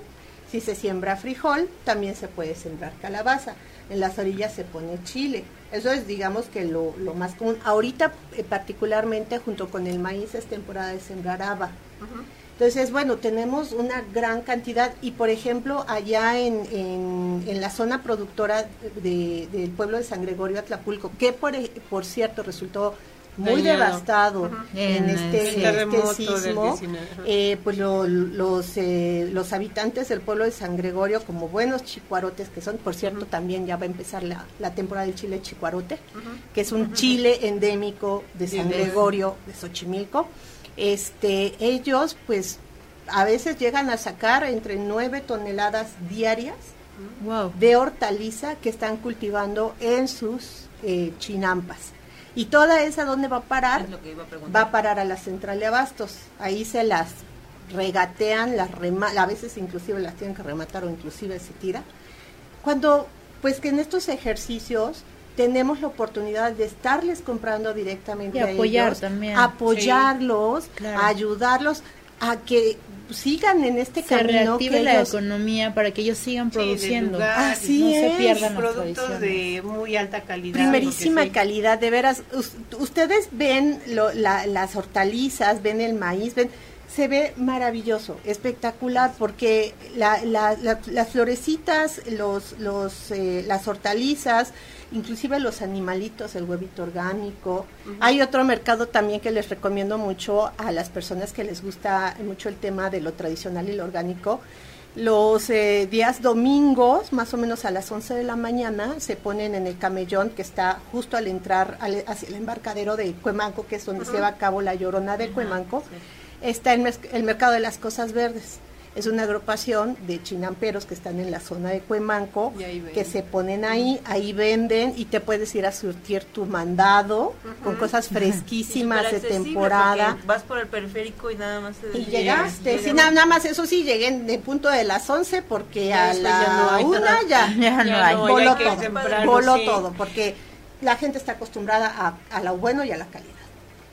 Si se siembra frijol, también se puede sembrar calabaza. En las orillas se pone chile. Eso es, digamos, que lo, lo más común. Ahorita, eh, particularmente, junto con el maíz, es temporada de sembrar haba. Entonces, bueno, tenemos una gran cantidad y, por ejemplo, allá en, en, en la zona productora de- del pueblo de San Gregorio Atlapulco, que por, por cierto resultó muy Dañado. devastado Ujú. en En, este, en este sismo, 19, ajá. eh, pues lo- los, eh, los habitantes del pueblo de San Gregorio, como buenos chicuarotes que son, por cierto, también ya va a empezar la, la temporada del chile chicuarote, que es un chile endémico de San Gregorio, de Xochimilco. Este, ellos, pues, a veces llegan a sacar entre 9 toneladas diarias Wow. de hortaliza que están cultivando en sus eh, chinampas. Y toda esa, ¿dónde va a parar? Es lo que iba a Va a parar a la central de abastos. Ahí se las regatean, las rema a veces inclusive las tienen que rematar o inclusive se tira. Cuando, pues que en estos ejercicios tenemos la oportunidad de estarles comprando directamente Y a apoyar ellos, también. apoyarlos, Claro. ayudarlos a que sigan en este Se camino reactive que la ellos economía para que ellos sigan Sí, produciendo. lugar, Así no se es. pierdan las productos de muy alta calidad. primerísima calidad, de veras. us- ustedes ven lo- la- las hortalizas, ven el maíz, ven, se ve maravilloso, espectacular, porque la- la- la- las florecitas, los, los, eh, las hortalizas, inclusive los animalitos, el huevito orgánico. Hay otro mercado también que les recomiendo mucho a las personas que les gusta mucho el tema de lo tradicional y lo orgánico. Los eh, días domingos, más o menos a las 11 de la mañana, se ponen en el camellón que está justo al entrar al- hacia el embarcadero de Cuemanco, que es donde se va a cabo la llorona de Cuemanco. Está el, el mercado de las cosas verdes. Es una agrupación de chinamperos que están en la zona de Cuemanco, que se ponen ahí, ahí venden y te puedes ir a surtir tu mandado con cosas fresquísimas de temporada. Vas por el periférico y nada más te Y llegas, llegaste, sí, nada, nada más eso sí, llegué en el punto de las 11 porque Ya a la ya no hay una ya, Ya no hay. voló todo, temprano, voló sí. todo, porque la gente está acostumbrada a, a lo bueno y a la calidad.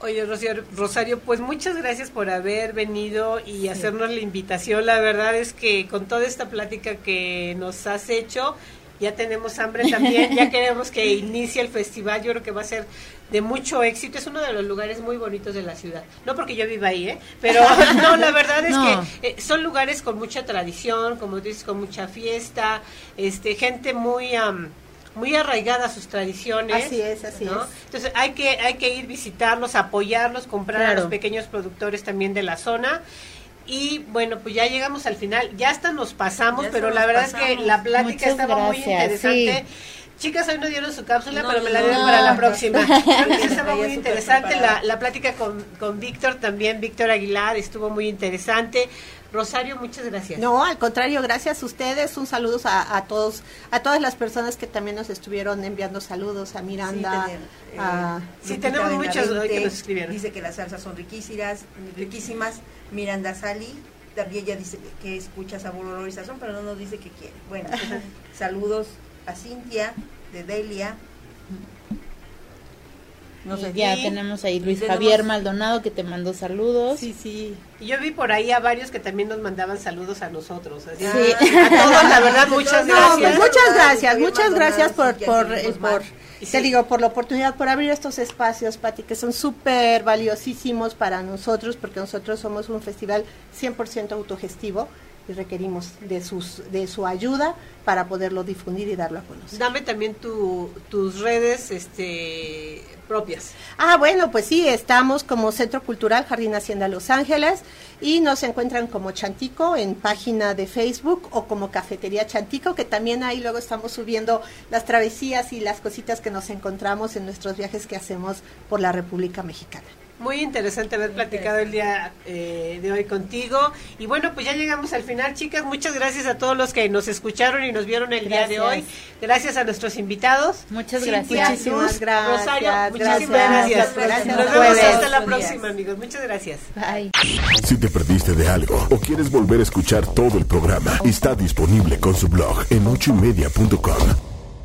Oye, Rosario, Rosario, pues muchas gracias por haber venido y hacernos la invitación. La verdad es que con toda esta plática que nos has hecho, ya tenemos hambre también, ya queremos que inicie el festival, yo creo que va a ser de mucho éxito, es uno de los lugares muy bonitos de la ciudad, no porque yo viva ahí, ¿eh? pero no, la verdad es que eh, son lugares con mucha tradición, como dices, con mucha fiesta, este gente muy... muy arraigada a sus tradiciones. Así es, así es. Entonces hay que, hay que ir visitarlos, apoyarlos, comprar a los pequeños productores también de la zona y bueno, pues ya llegamos al final. Ya hasta nos pasamos, pero la verdad es que la plática estaba muy interesante. Chicas, hoy no dieron su cápsula, pero me la dieron para la próxima. estaba muy interesante la, la, plática con, con Víctor también. Víctor Aguilar estuvo muy interesante. Rosario, muchas gracias. No, al contrario, gracias a ustedes. Un saludo a, todos, a todas las personas que también nos estuvieron enviando saludos, a Miranda. Sí, eh, tenemos muchas que nos escribieron. Dice que las salsas son riquísimas, riquísimas. Miranda Sali, también ella dice que escucha sabor, olor y sazón, pero no nos dice que quiere. Bueno, saludos a Cintia de Delia ya tenemos ahí Luis Javier Maldonado que te mandó saludos. Sí, sí. Y yo vi por ahí a varios que también nos mandaban saludos a nosotros. sí. A todos, la verdad, muchas gracias. muchas gracias, muchas gracias por, por, por te digo, por la oportunidad, por abrir estos espacios, Pati, que son súper valiosísimos para nosotros, porque nosotros somos un festival 100% autogestivo y requerimos de sus de su ayuda para poderlo difundir y darlo a conocer. Dame también tu, tus redes este propias. Ah, bueno, pues sí, estamos como Centro Cultural Jardín Hacienda Los Ángeles y nos encuentran como Chantico en página de Facebook o como Cafetería Chantico, que también ahí luego estamos subiendo las travesías y las cositas que nos encontramos en nuestros viajes que hacemos por la República Mexicana. Muy interesante haber platicado el día eh, de hoy contigo. Y bueno, pues ya llegamos al final, chicas. Muchas gracias a todos los que nos escucharon y nos vieron el día de hoy. Gracias a nuestros invitados. Muchas gracias. muchísimas gracias. Rosario, muchísimas gracias. gracias. Nos vemos hasta la próxima, amigos. Muchas gracias. Bye. Si te perdiste de algo o quieres volver a escuchar todo el programa, está disponible con su blog en ochoymedia.com